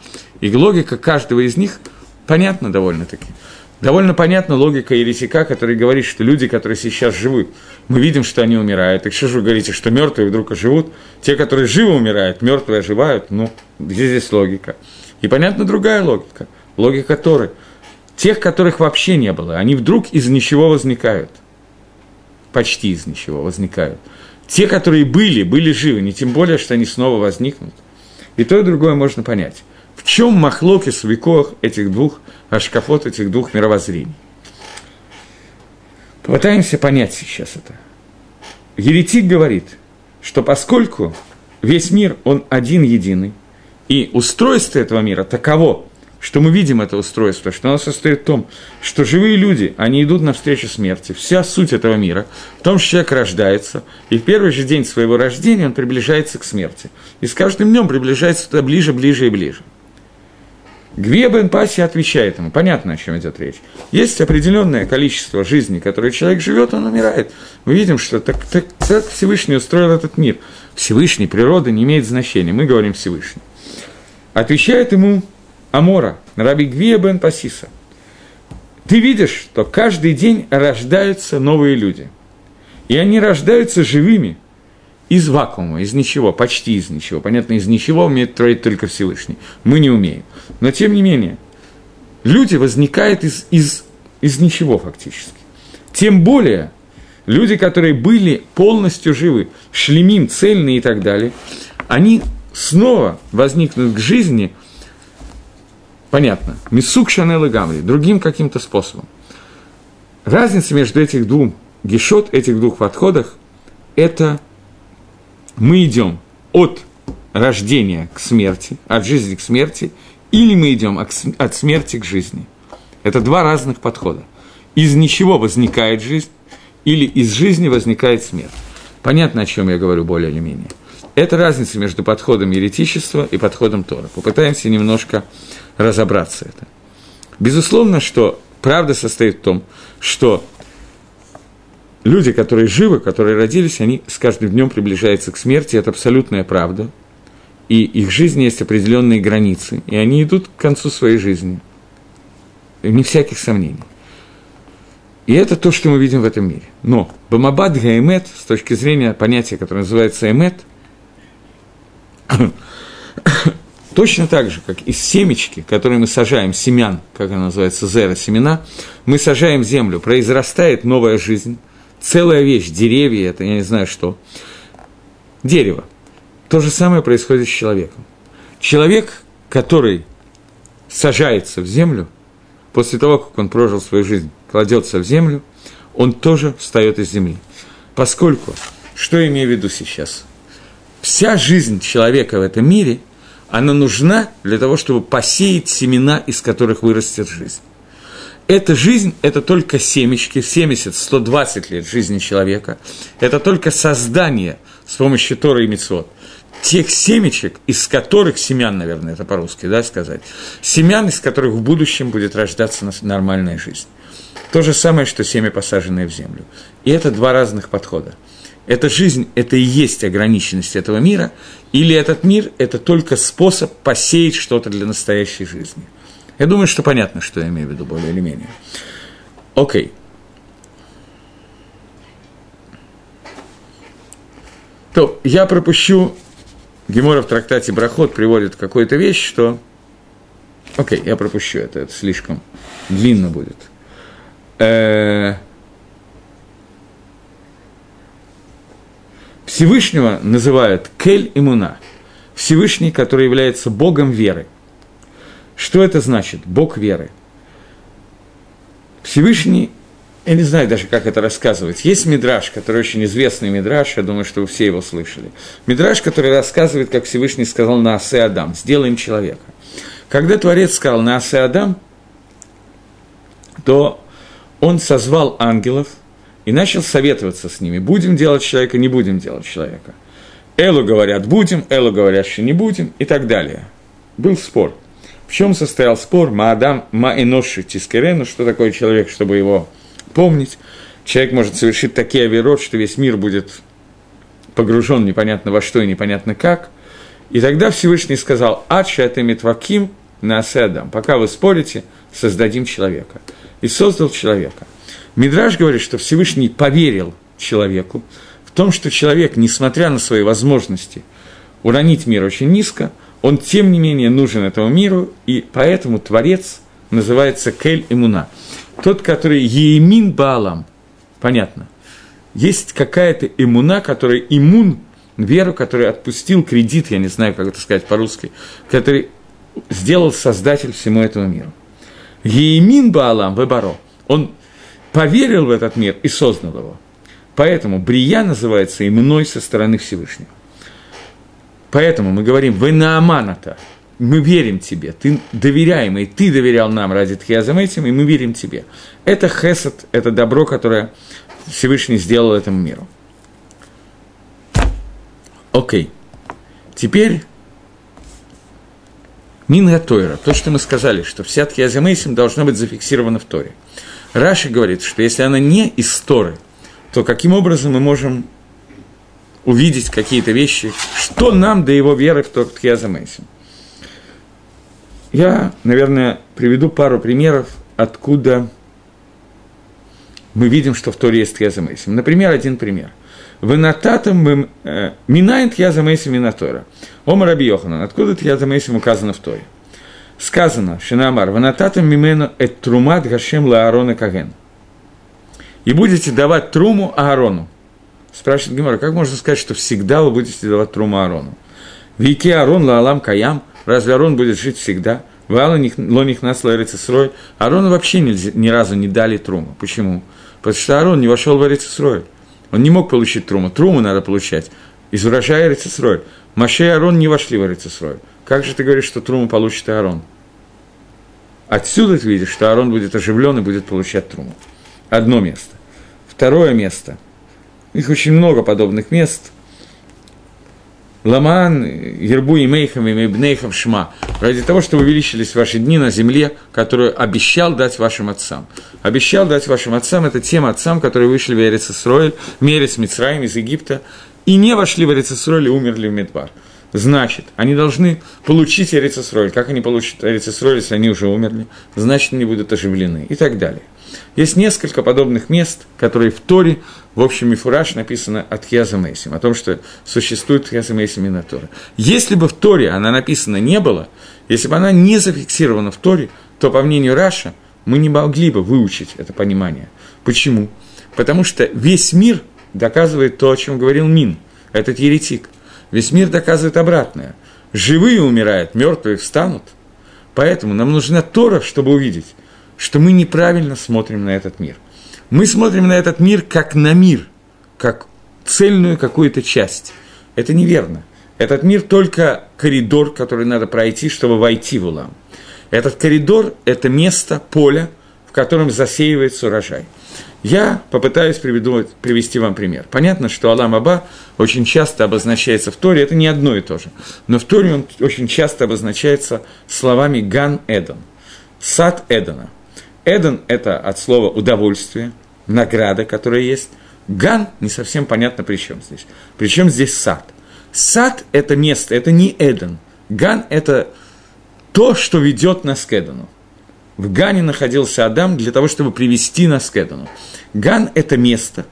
И логика каждого из них понятна довольно-таки. Довольно понятна логика еретика, который говорит, что люди, которые сейчас живут, мы видим, что они умирают. Так что же вы говорите, что мертвые вдруг оживут? Те, которые живы умирают, мертвые оживают. Ну, где здесь логика? И понятна другая логика. Логика Торы. Тех, которых вообще не было, они вдруг из ничего возникают. Почти из ничего возникают. Те, которые были, были живы, не тем более, что они снова возникнут. И то, и другое можно понять. В чем махлоки с веков этих двух ашкафот, этих двух мировоззрений? Попытаемся понять сейчас это. Еретик говорит, что поскольку весь мир, он один единый, и устройство этого мира таково, что мы видим это устройство, что оно состоит в том, что живые люди, они идут навстречу смерти. Вся суть этого мира в том, что человек рождается, и в первый же день своего рождения он приближается к смерти. И с каждым днем приближается туда ближе, ближе и ближе. Гвебен Паси отвечает ему, понятно, о чем идет речь. Есть определенное количество жизни, которое человек живет, он умирает. Мы видим, что так, так, так Всевышний устроил этот мир. Всевышний, природа не имеет значения, мы говорим Всевышний. Отвечает ему Амора, Раби Гвебен Пасиса. Ты видишь, что каждый день рождаются новые люди. И они рождаются живыми – из вакуума, из ничего, почти из ничего. Понятно, из ничего умеет творить только Всевышний. Мы не умеем. Но тем не менее, люди возникают из, из, из ничего фактически. Тем более, люди, которые были полностью живы, шлемим, цельные и так далее, они снова возникнут к жизни, понятно, Мисук Шанел и Гамри, другим каким-то способом. Разница между этих двух гешот, этих двух подходах, это – мы идем от рождения к смерти, от жизни к смерти, или мы идем от смерти к жизни. Это два разных подхода. Из ничего возникает жизнь, или из жизни возникает смерть. Понятно, о чем я говорю более или менее. Это разница между подходом еретичества и подходом Тора. Попытаемся немножко разобраться это. Безусловно, что правда состоит в том, что люди, которые живы, которые родились, они с каждым днем приближаются к смерти, это абсолютная правда. И их жизни есть определенные границы, и они идут к концу своей жизни. Не всяких сомнений. И это то, что мы видим в этом мире. Но Бамабад Гаэмет, с точки зрения понятия, которое называется Эмет, точно так же, как из семечки, которые мы сажаем, семян, как она называется, зера, семена, мы сажаем землю, произрастает новая жизнь, целая вещь, деревья, это я не знаю что. Дерево. То же самое происходит с человеком. Человек, который сажается в землю, после того, как он прожил свою жизнь, кладется в землю, он тоже встает из земли. Поскольку, что я имею в виду сейчас? Вся жизнь человека в этом мире, она нужна для того, чтобы посеять семена, из которых вырастет жизнь эта жизнь – это только семечки, 70-120 лет жизни человека. Это только создание с помощью Торы и Мецвод. Тех семечек, из которых, семян, наверное, это по-русски, да, сказать, семян, из которых в будущем будет рождаться нормальная жизнь. То же самое, что семя, посаженное в землю. И это два разных подхода. Эта жизнь – это и есть ограниченность этого мира, или этот мир – это только способ посеять что-то для настоящей жизни – я думаю, что понятно, что я имею в виду более или менее. Окей. То я пропущу, Гемора в трактате Брахот приводит какую-то вещь, что... Окей, я пропущу это, это слишком длинно будет. Э, Всевышнего называют Кель Имуна, Всевышний, который является Богом веры – что это значит? Бог веры. Всевышний, я не знаю даже, как это рассказывать. Есть мидраж, который очень известный мидраж, я думаю, что вы все его слышали. Мидраж, который рассказывает, как Всевышний сказал на Асе Адам, сделаем человека. Когда Творец сказал на Асе Адам, то он созвал ангелов и начал советоваться с ними, будем делать человека, не будем делать человека. Элу говорят, будем, Элу говорят, что не будем, и так далее. Был спор. В чем состоял спор Маадам Маэноши Тискерену, что такое человек, чтобы его помнить. Человек может совершить такие авирот, что весь мир будет погружен непонятно во что и непонятно как. И тогда Всевышний сказал, «Адша это митваким на пока вы спорите, создадим человека». И создал человека. Мидраж говорит, что Всевышний поверил человеку в том, что человек, несмотря на свои возможности уронить мир очень низко, он, тем не менее, нужен этому миру, и поэтому Творец называется Кель Имуна. Тот, который Еемин Баалам, понятно. Есть какая-то имуна, которая иммун, веру, который отпустил кредит, я не знаю, как это сказать по-русски, который сделал создатель всему этому миру. Еемин Баалам Вебаро, он поверил в этот мир и создал его. Поэтому Брия называется именной со стороны Всевышнего. Поэтому мы говорим, вы на Аманата, мы верим тебе, ты доверяемый, ты доверял нам ради Тхиазам этим, и мы верим тебе. Это хесед, это добро, которое Всевышний сделал этому миру. Окей. Теперь Минга Тойра, то, что мы сказали, что вся Тхиазимейсим должна быть зафиксирована в Торе. Раши говорит, что если она не из Торы, то каким образом мы можем увидеть какие-то вещи, что нам до его веры в Тхиазимейсим. Я, наверное, приведу пару примеров, откуда мы видим, что в Торе есть Тхиазимейсим. Например, один пример – Венататам э, минайн тьяза мейсим минатора. Ома Раби Йоханан. Откуда тьяза мейсим указано в Торе? Сказано, Шинамар, венататам мимену эт трумат гашем ла Аарона каген. И будете давать труму Аарону. Спрашивает Гемора, как можно сказать, что всегда вы будете давать труму Аарону? Вики Аарон ла алам каям, разве Аарон будет жить всегда? Лоних нас ларицесрой. Аарону вообще нельзя, ни разу не дали труму. Почему? Потому что Аарон не вошел в Арицесрой. Он не мог получить труму. Труму надо получать из урожая Рецесроль. Маше и Арон не вошли в Рецесроль. Как же ты говоришь, что труму получит и Арон? Отсюда ты видишь, что Арон будет оживлен и будет получать труму. Одно место. Второе место. Их очень много подобных мест – Ламан, Ербу и Мейхам и Мейбнейхам Шма, ради того, чтобы увеличились ваши дни на земле, которую обещал дать вашим отцам. Обещал дать вашим отцам, это тем отцам, которые вышли в Эрицесройль, Мерец Мицраим из Египта, и не вошли в Эрицесройль и умерли в Медбар. Значит, они должны получить Эрицесройль. Как они получат Эрицесройль, если они уже умерли? Значит, они будут оживлены и так далее. Есть несколько подобных мест, которые в Торе, в общем, Мифураж написано от Хьяза о том, что существует Хьяза Мейсим именно Тора. Если бы в Торе она написана не было, если бы она не зафиксирована в Торе, то, по мнению Раша, мы не могли бы выучить это понимание. Почему? Потому что весь мир доказывает то, о чем говорил Мин, этот еретик. Весь мир доказывает обратное. Живые умирают, мертвые встанут. Поэтому нам нужна Тора, чтобы увидеть, что мы неправильно смотрим на этот мир. Мы смотрим на этот мир как на мир, как цельную какую-то часть. Это неверно. Этот мир только коридор, который надо пройти, чтобы войти в Улам. Этот коридор – это место, поле, в котором засеивается урожай. Я попытаюсь приведу, привести вам пример. Понятно, что Алам Аба очень часто обозначается в Торе, это не одно и то же, но в Торе он очень часто обозначается словами גן עדן, сад Эдона – עדן – это от слова удовольствие, награда, которая есть. גן не совсем понятно, при чем здесь. Причем здесь сад. Сад – это место, это не עדן. גן – это то, что ведет нас к Эдену. В Гане находился Адам для того, чтобы привести нас к Эдену. גן – это место.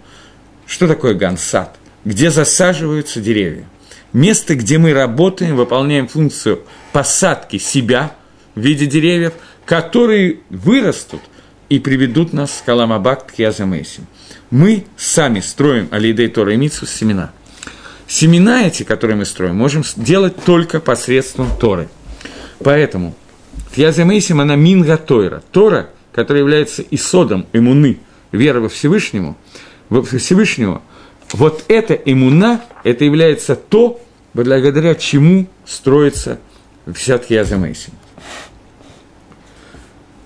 Что такое Ган? Сад. Где засаживаются деревья. Место, где мы работаем, выполняем функцию посадки себя в виде деревьев – которые вырастут и приведут нас к Каламабак, к Язамейсим. Мы сами строим Алидей Тора и Митсу семена. Семена эти, которые мы строим, можем делать только посредством Торы. Поэтому Язамейсим, она Минга Тойра. Тора, которая является исодом имуны, веры во Всевышнему, во Всевышнего, вот эта имуна, это является то, благодаря чему строится вся Тхиазамейсим.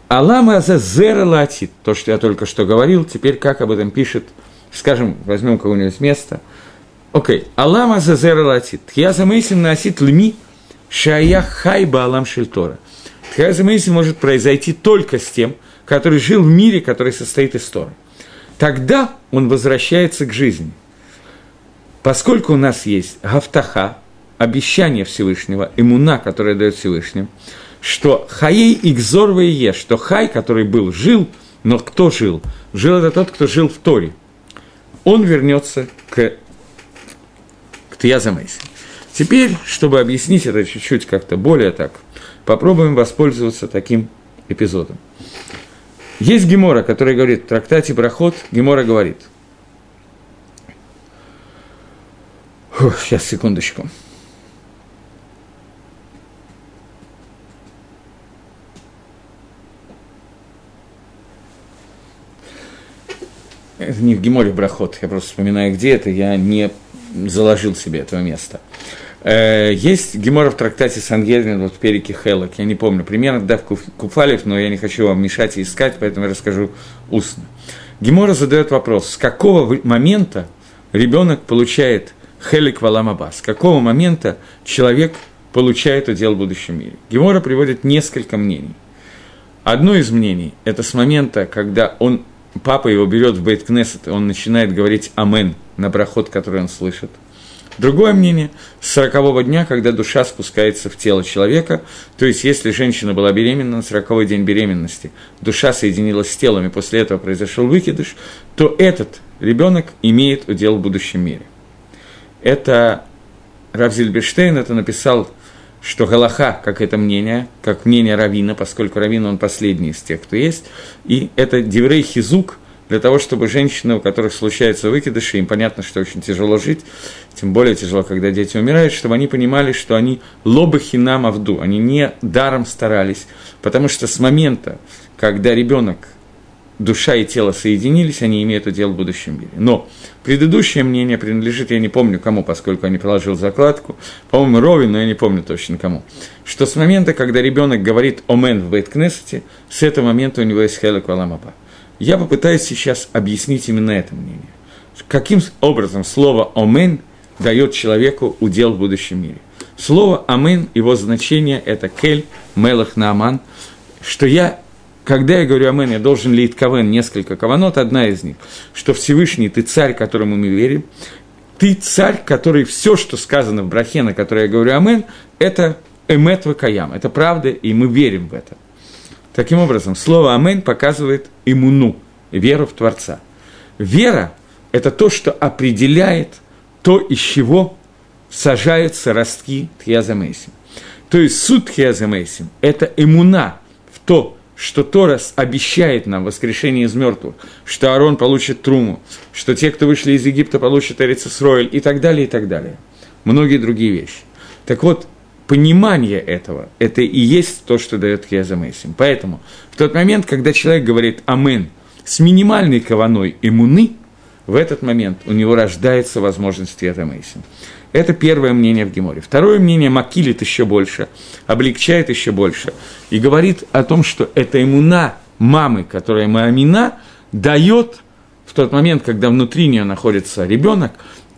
Алама за зера латит, то, что я только что говорил, теперь как об этом пишет, скажем, возьмем какое-нибудь место. Окей, Алама зера латит. Я замысим носит лми, шая хайба алам шельтора. Тхая замысим может произойти только с тем, который жил в мире, который состоит из Торы. Тогда он возвращается к жизни. Поскольку у нас есть гафтаха, обещание Всевышнего, имуна, которое дает Всевышнему, что Хаей Игзорва Е, что Хай, который был, жил, но кто жил? Жил это тот, кто жил в Торе. Он вернется к, к Тьязамейсе. Теперь, чтобы объяснить это чуть-чуть как-то более так, попробуем воспользоваться таким эпизодом. Есть Гемора, который говорит в трактате Брахот, Гемора говорит. Фух, сейчас, секундочку. это не в Геморе Брахот, я просто вспоминаю, где это, я не заложил себе этого места. Э, есть Гемора в трактате Сангедрин, вот в перике Хелок, я не помню, примерно Дав Куфалев, но я не хочу вам мешать и искать, поэтому я расскажу устно. Гемора задает вопрос, с какого момента ребенок получает Хелик Валамаба, с какого момента человек получает удел в будущем мире. Гемора приводит несколько мнений. Одно из мнений – это с момента, когда он, папа его берет в Бейт-Кнессет, он начинает говорить «Амен» на проход, который он слышит. Другое мнение – с сорокового дня, когда душа спускается в тело человека, то есть если женщина была беременна на сороковой день беременности, душа соединилась с телом, и после этого произошел выкидыш, то этот ребенок имеет удел в будущем мире. Это Рав Зильберштейн это написал, что Галаха, как это мнение, как мнение Равина, поскольку Равин он последний из тех, кто есть, и это Деврей Хизук, для того, чтобы женщины, у которых случаются выкидыши, им понятно, что очень тяжело жить, тем более тяжело, когда дети умирают, чтобы они понимали, что они лобахи нам авду, они не даром старались, потому что с момента, когда ребенок душа и тело соединились, они имеют удел в будущем мире. Но предыдущее мнение принадлежит, я не помню кому, поскольку не положил закладку, по-моему, Ровин, но я не помню точно кому, что с момента, когда ребенок говорит «Омен» в Бейткнессете, с этого момента у него есть «Хелек Валамапа». Я попытаюсь сейчас объяснить именно это мнение. Каким образом слово «Омен» дает человеку удел в будущем мире. Слово «Амен», его значение – это «кель», «мелах нааман», что я когда я говорю «Амен», я должен лить кавен несколько каванот, одна из них, что Всевышний, ты царь, которому мы верим, ты царь, который все, что сказано в брахе, на которое я говорю «Амен», это эмет вакаям, это правда, и мы верим в это. Таким образом, слово «Амен» показывает имуну, веру в Творца. Вера – это то, что определяет то, из чего сажаются ростки Тхиазамейсим. То есть суд Тхиазамейсим – это имуна в то, что Торас обещает нам воскрешение из мертвых, что Арон получит труму, что те, кто вышли из Египта, получат Эрицесройль и так далее, и так далее. Многие другие вещи. Так вот, понимание этого, это и есть то, что дает Киазамейсим. Поэтому в тот момент, когда человек говорит «Амен» с минимальной каваной иммуны, в этот момент у него рождается возможность Киазамейсим. Это первое мнение в Геморе. Второе мнение макилит еще больше, облегчает еще больше и говорит о том, что эта иммуна мамы, которая Маамина, дает в тот момент, когда внутри нее находится ребенок,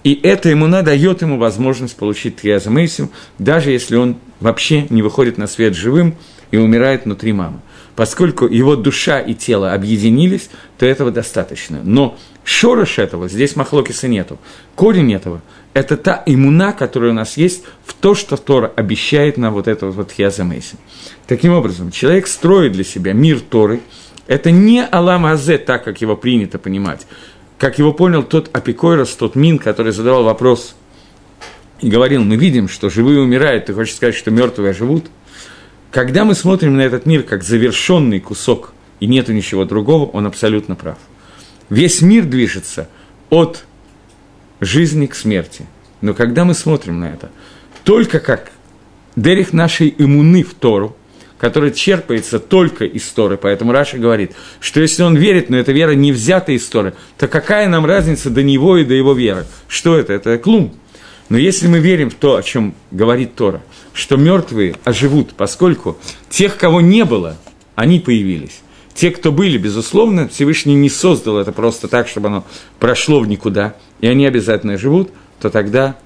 и эта иммуна дает ему возможность получить триазмейсим, даже если он вообще не выходит на свет живым и умирает внутри мамы. Поскольку его душа и тело объединились, то этого достаточно. Но шорош этого, здесь махлокиса нету. Корень этого это та иммуна, которая у нас есть в то, что Тора обещает нам вот это вот Хиазамейсин. Таким образом, человек строит для себя мир Торы. Это не Алам Азе, так как его принято понимать. Как его понял тот Апикойрос, тот Мин, который задавал вопрос и говорил, мы видим, что живые умирают, ты хочешь сказать, что мертвые живут? Когда мы смотрим на этот мир как завершенный кусок, и нету ничего другого, он абсолютно прав. Весь мир движется от жизни к смерти. Но когда мы смотрим на это, только как дерих нашей иммуны в Тору, который черпается только из Торы, поэтому Раша говорит, что если он верит, но эта вера не взята из Торы, то какая нам разница до него и до его веры? Что это? Это клум. Но если мы верим в то, о чем говорит Тора, что мертвые оживут, поскольку тех, кого не было, они появились. Те, кто были, безусловно, Всевышний не создал это просто так, чтобы оно прошло в никуда и они обязательно живут, то тогда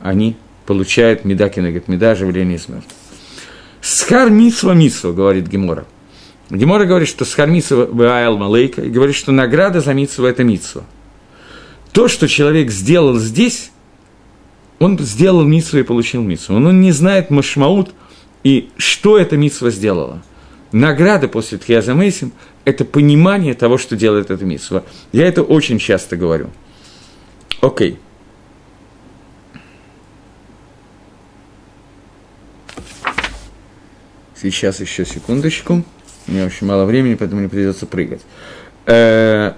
они получают меда кинегет меда, оживление из мертвых. Схар митсва, говорит Гемора. Гемора говорит, что схар митсва баэл малейка, и говорит, что награда за митсва – это митсва. То, что человек сделал здесь, он сделал митсву и получил митсву. Он не знает машмаут и что эта митсва сделала. Награда после Тхиаза Мейсим – это понимание того, что делает эта митсва. Я это очень часто говорю – Окей. Сейчас еще секундочку. У меня очень мало времени, поэтому мне придется прыгать. Э,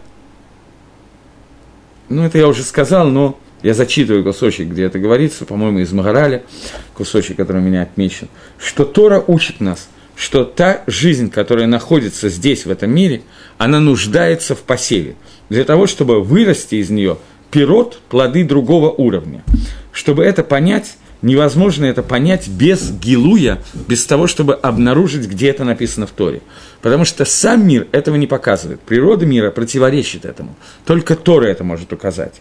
ну, это я уже сказал, но я зачитываю кусочек, где это говорится, по-моему, из Магараля, кусочек, который у меня отмечен, что Тора учит нас, что та жизнь, которая находится здесь, в этом мире, она нуждается в посеве. Для того, чтобы вырасти из нее – пирот – плоды другого уровня. Чтобы это понять, невозможно это понять без гилуя, без того, чтобы обнаружить, где это написано в Торе. Потому что сам мир этого не показывает. Природа мира противоречит этому. Только Тора это может указать.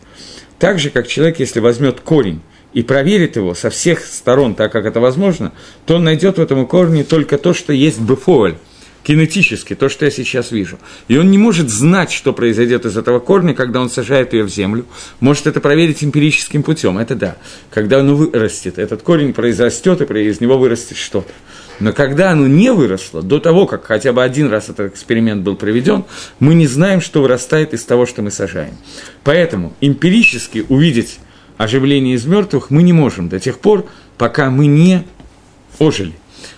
Так же, как человек, если возьмет корень и проверит его со всех сторон, так как это возможно, то он найдет в этом корне только то, что есть бефоль, кинетически, то, что я сейчас вижу. И он не может знать, что произойдет из этого корня, когда он сажает ее в землю. Может это проверить эмпирическим путем, это да. Когда оно вырастет, этот корень произрастет, и из него вырастет что-то. Но когда оно не выросло, до того, как хотя бы один раз этот эксперимент был проведен, мы не знаем, что вырастает из того, что мы сажаем. Поэтому эмпирически увидеть оживление из мертвых мы не можем до тех пор, пока мы не ожили.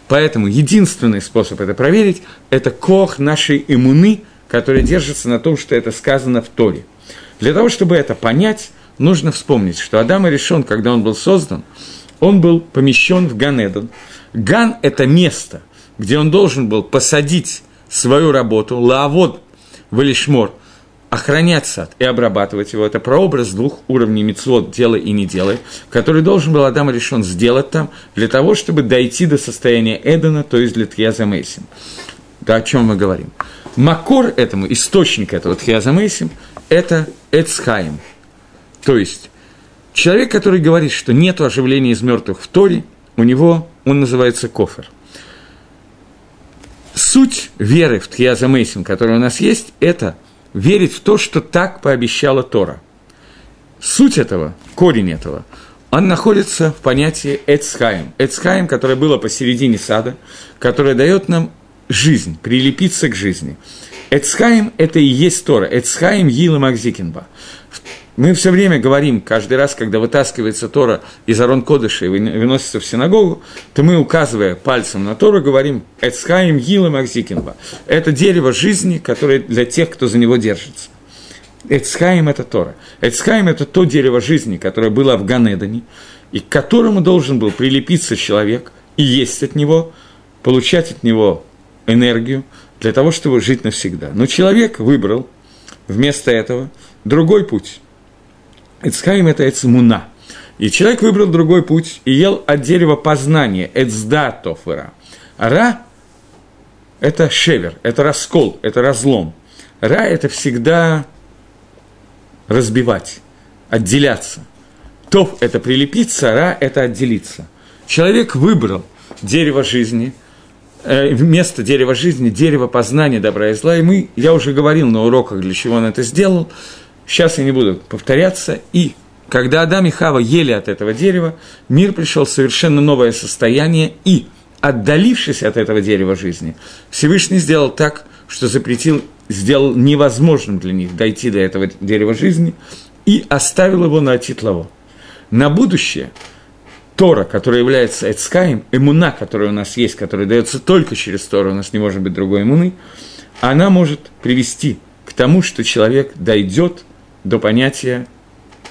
Поэтому единственный способ это проверить – это кох нашей иммуны, который держится на том, что это сказано в Торе. Для того, чтобы это понять, нужно вспомнить, что Адам и решен, когда он был создан, он был помещен в Ганедон. Ган – это место, где он должен был посадить свою работу, лаавод, валишмор – охранять сад и обрабатывать его. Это прообраз двух уровней мецвод «делай и не делай», который должен был Адам решен сделать там для того, чтобы дойти до состояния Эдена, то есть для Тьяза Мейсим. Да, о чем мы говорим? Макор этому, источник этого Тьяза Мейсим, это Эцхаим. То есть человек, который говорит, что нет оживления из мертвых в Торе, у него он называется кофер. Суть веры в Тьяза Мейсим, которая у нас есть, это – верить в то, что так пообещала Тора. Суть этого, корень этого, он находится в понятии Эцхайм. Эцхайм, которое было посередине сада, которое дает нам жизнь, прилепиться к жизни. Эцхайм – это и есть Тора. Эцхайм Йила Макзикинба. Мы все время говорим, каждый раз, когда вытаскивается Тора из Арон Кодыша и выносится в синагогу, то мы, указывая пальцем на Тору, говорим «Эцхаим Гилам Акзикинба». Это дерево жизни, которое для тех, кто за него держится. Эцхаим – это Тора. Эцхаим – это то дерево жизни, которое было в Ганедане, и к которому должен был прилепиться человек и есть от него, получать от него энергию для того, чтобы жить навсегда. Но человек выбрал вместо этого другой путь. Эцхайм – это эцмуна. И человек выбрал другой путь и ел от дерева познания, эцда тофера. ра – это шевер, это раскол, это разлом. Ра – это всегда разбивать, отделяться. Тоф – это прилепиться, ра – это отделиться. Человек выбрал дерево жизни, э, вместо дерева жизни, дерево познания добра и зла. И мы, я уже говорил на уроках, для чего он это сделал – Сейчас я не буду повторяться. И когда Адам и Хава ели от этого дерева, мир пришел в совершенно новое состояние, и, отдалившись от этого дерева жизни, Всевышний сделал так, что запретил, сделал невозможным для них дойти до этого дерева жизни, и оставил его на Атитлаво. На будущее Тора, которая является Эцкаем, эмуна, которая у нас есть, которая дается только через Тору, у нас не может быть другой эмуны, она может привести к тому, что человек дойдет до понятия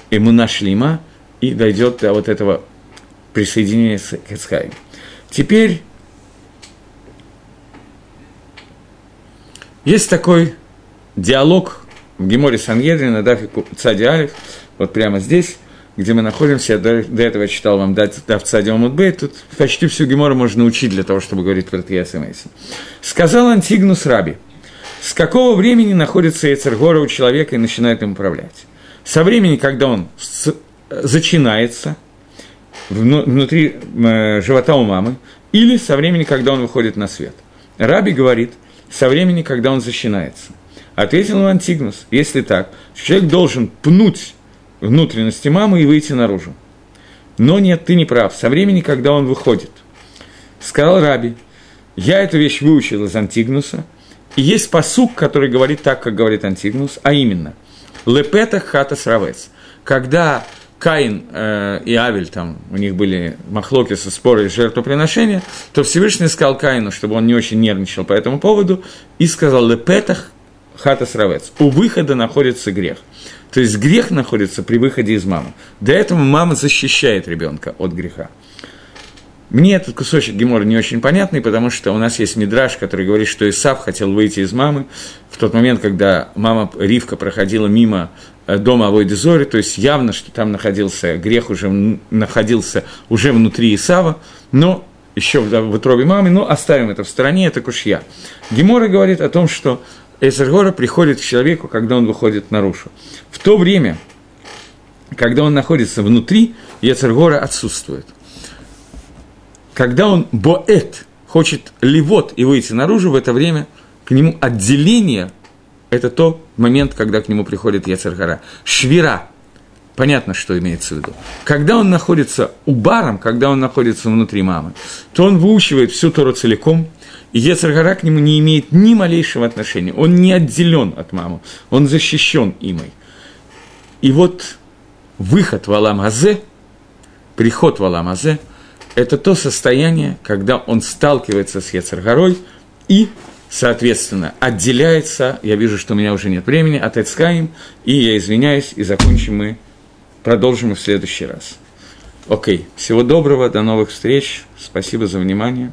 имуна шлима и дойдет до вот этого присоединения к Эцхайм. Теперь есть такой диалог в Геморе Сангедре на Дафе Цади Алиф, вот прямо здесь, где мы находимся, я до, до этого читал вам Дав Цади Омудбей, тут почти всю Гемору можно учить для того, чтобы говорить про Тьяс Сказал Антигнус Раби – с какого времени находится Эцергора у человека и начинает им управлять? Со времени, когда он зачинается внутри э, живота у мамы, или со времени, когда он выходит на свет. Раби говорит, со времени, когда он зачинается. Ответил Антигнус, если так, человек должен пнуть внутренности мамы и выйти наружу. Но нет, ты не прав, со времени, когда он выходит. Сказал Раби, я эту вещь выучил из Антигнуса – и есть посук, который говорит так, как говорит Антигнус, а именно «Лепета хата сравец». Когда Каин э, и Авель, там у них были махлоки со споры и жертвоприношения, то Всевышний сказал Каину, чтобы он не очень нервничал по этому поводу, и сказал «Лепетах хата сравец». У выхода находится грех. То есть грех находится при выходе из мамы. До этого мама защищает ребенка от греха. Мне этот кусочек Гемора не очень понятный, потому что у нас есть мидраж, который говорит, что Исав хотел выйти из мамы в тот момент, когда мама Ривка проходила мимо э, дома Авойды Зори, то есть явно, что там находился, грех уже находился уже внутри Исава, но еще в, утробе мамы, но оставим это в стороне, это кушья. Гемора говорит о том, что Эзергора приходит к человеку, когда он выходит наружу. В то время, когда он находится внутри, Ецергора отсутствует. Когда он боэт, хочет ливот и выйти наружу, в это время к нему отделение – это тот момент, когда к нему приходит Ецергора. Швира – понятно, что имеется в виду. Когда он находится у баром, когда он находится внутри мамы, то он выучивает всю Тору целиком, и Ецергора к нему не имеет ни малейшего отношения. Он не отделен от мамы, он защищен имой. И вот выход в Аламазе, приход в Аламазе, это то состояние, когда он сталкивается с Ецаргорой и, соответственно, отделяется, я вижу, что у меня уже нет времени, от Эцкаим, и я извиняюсь, и закончим мы, продолжим мы в следующий раз. Окей, всего доброго, до новых встреч, спасибо за внимание.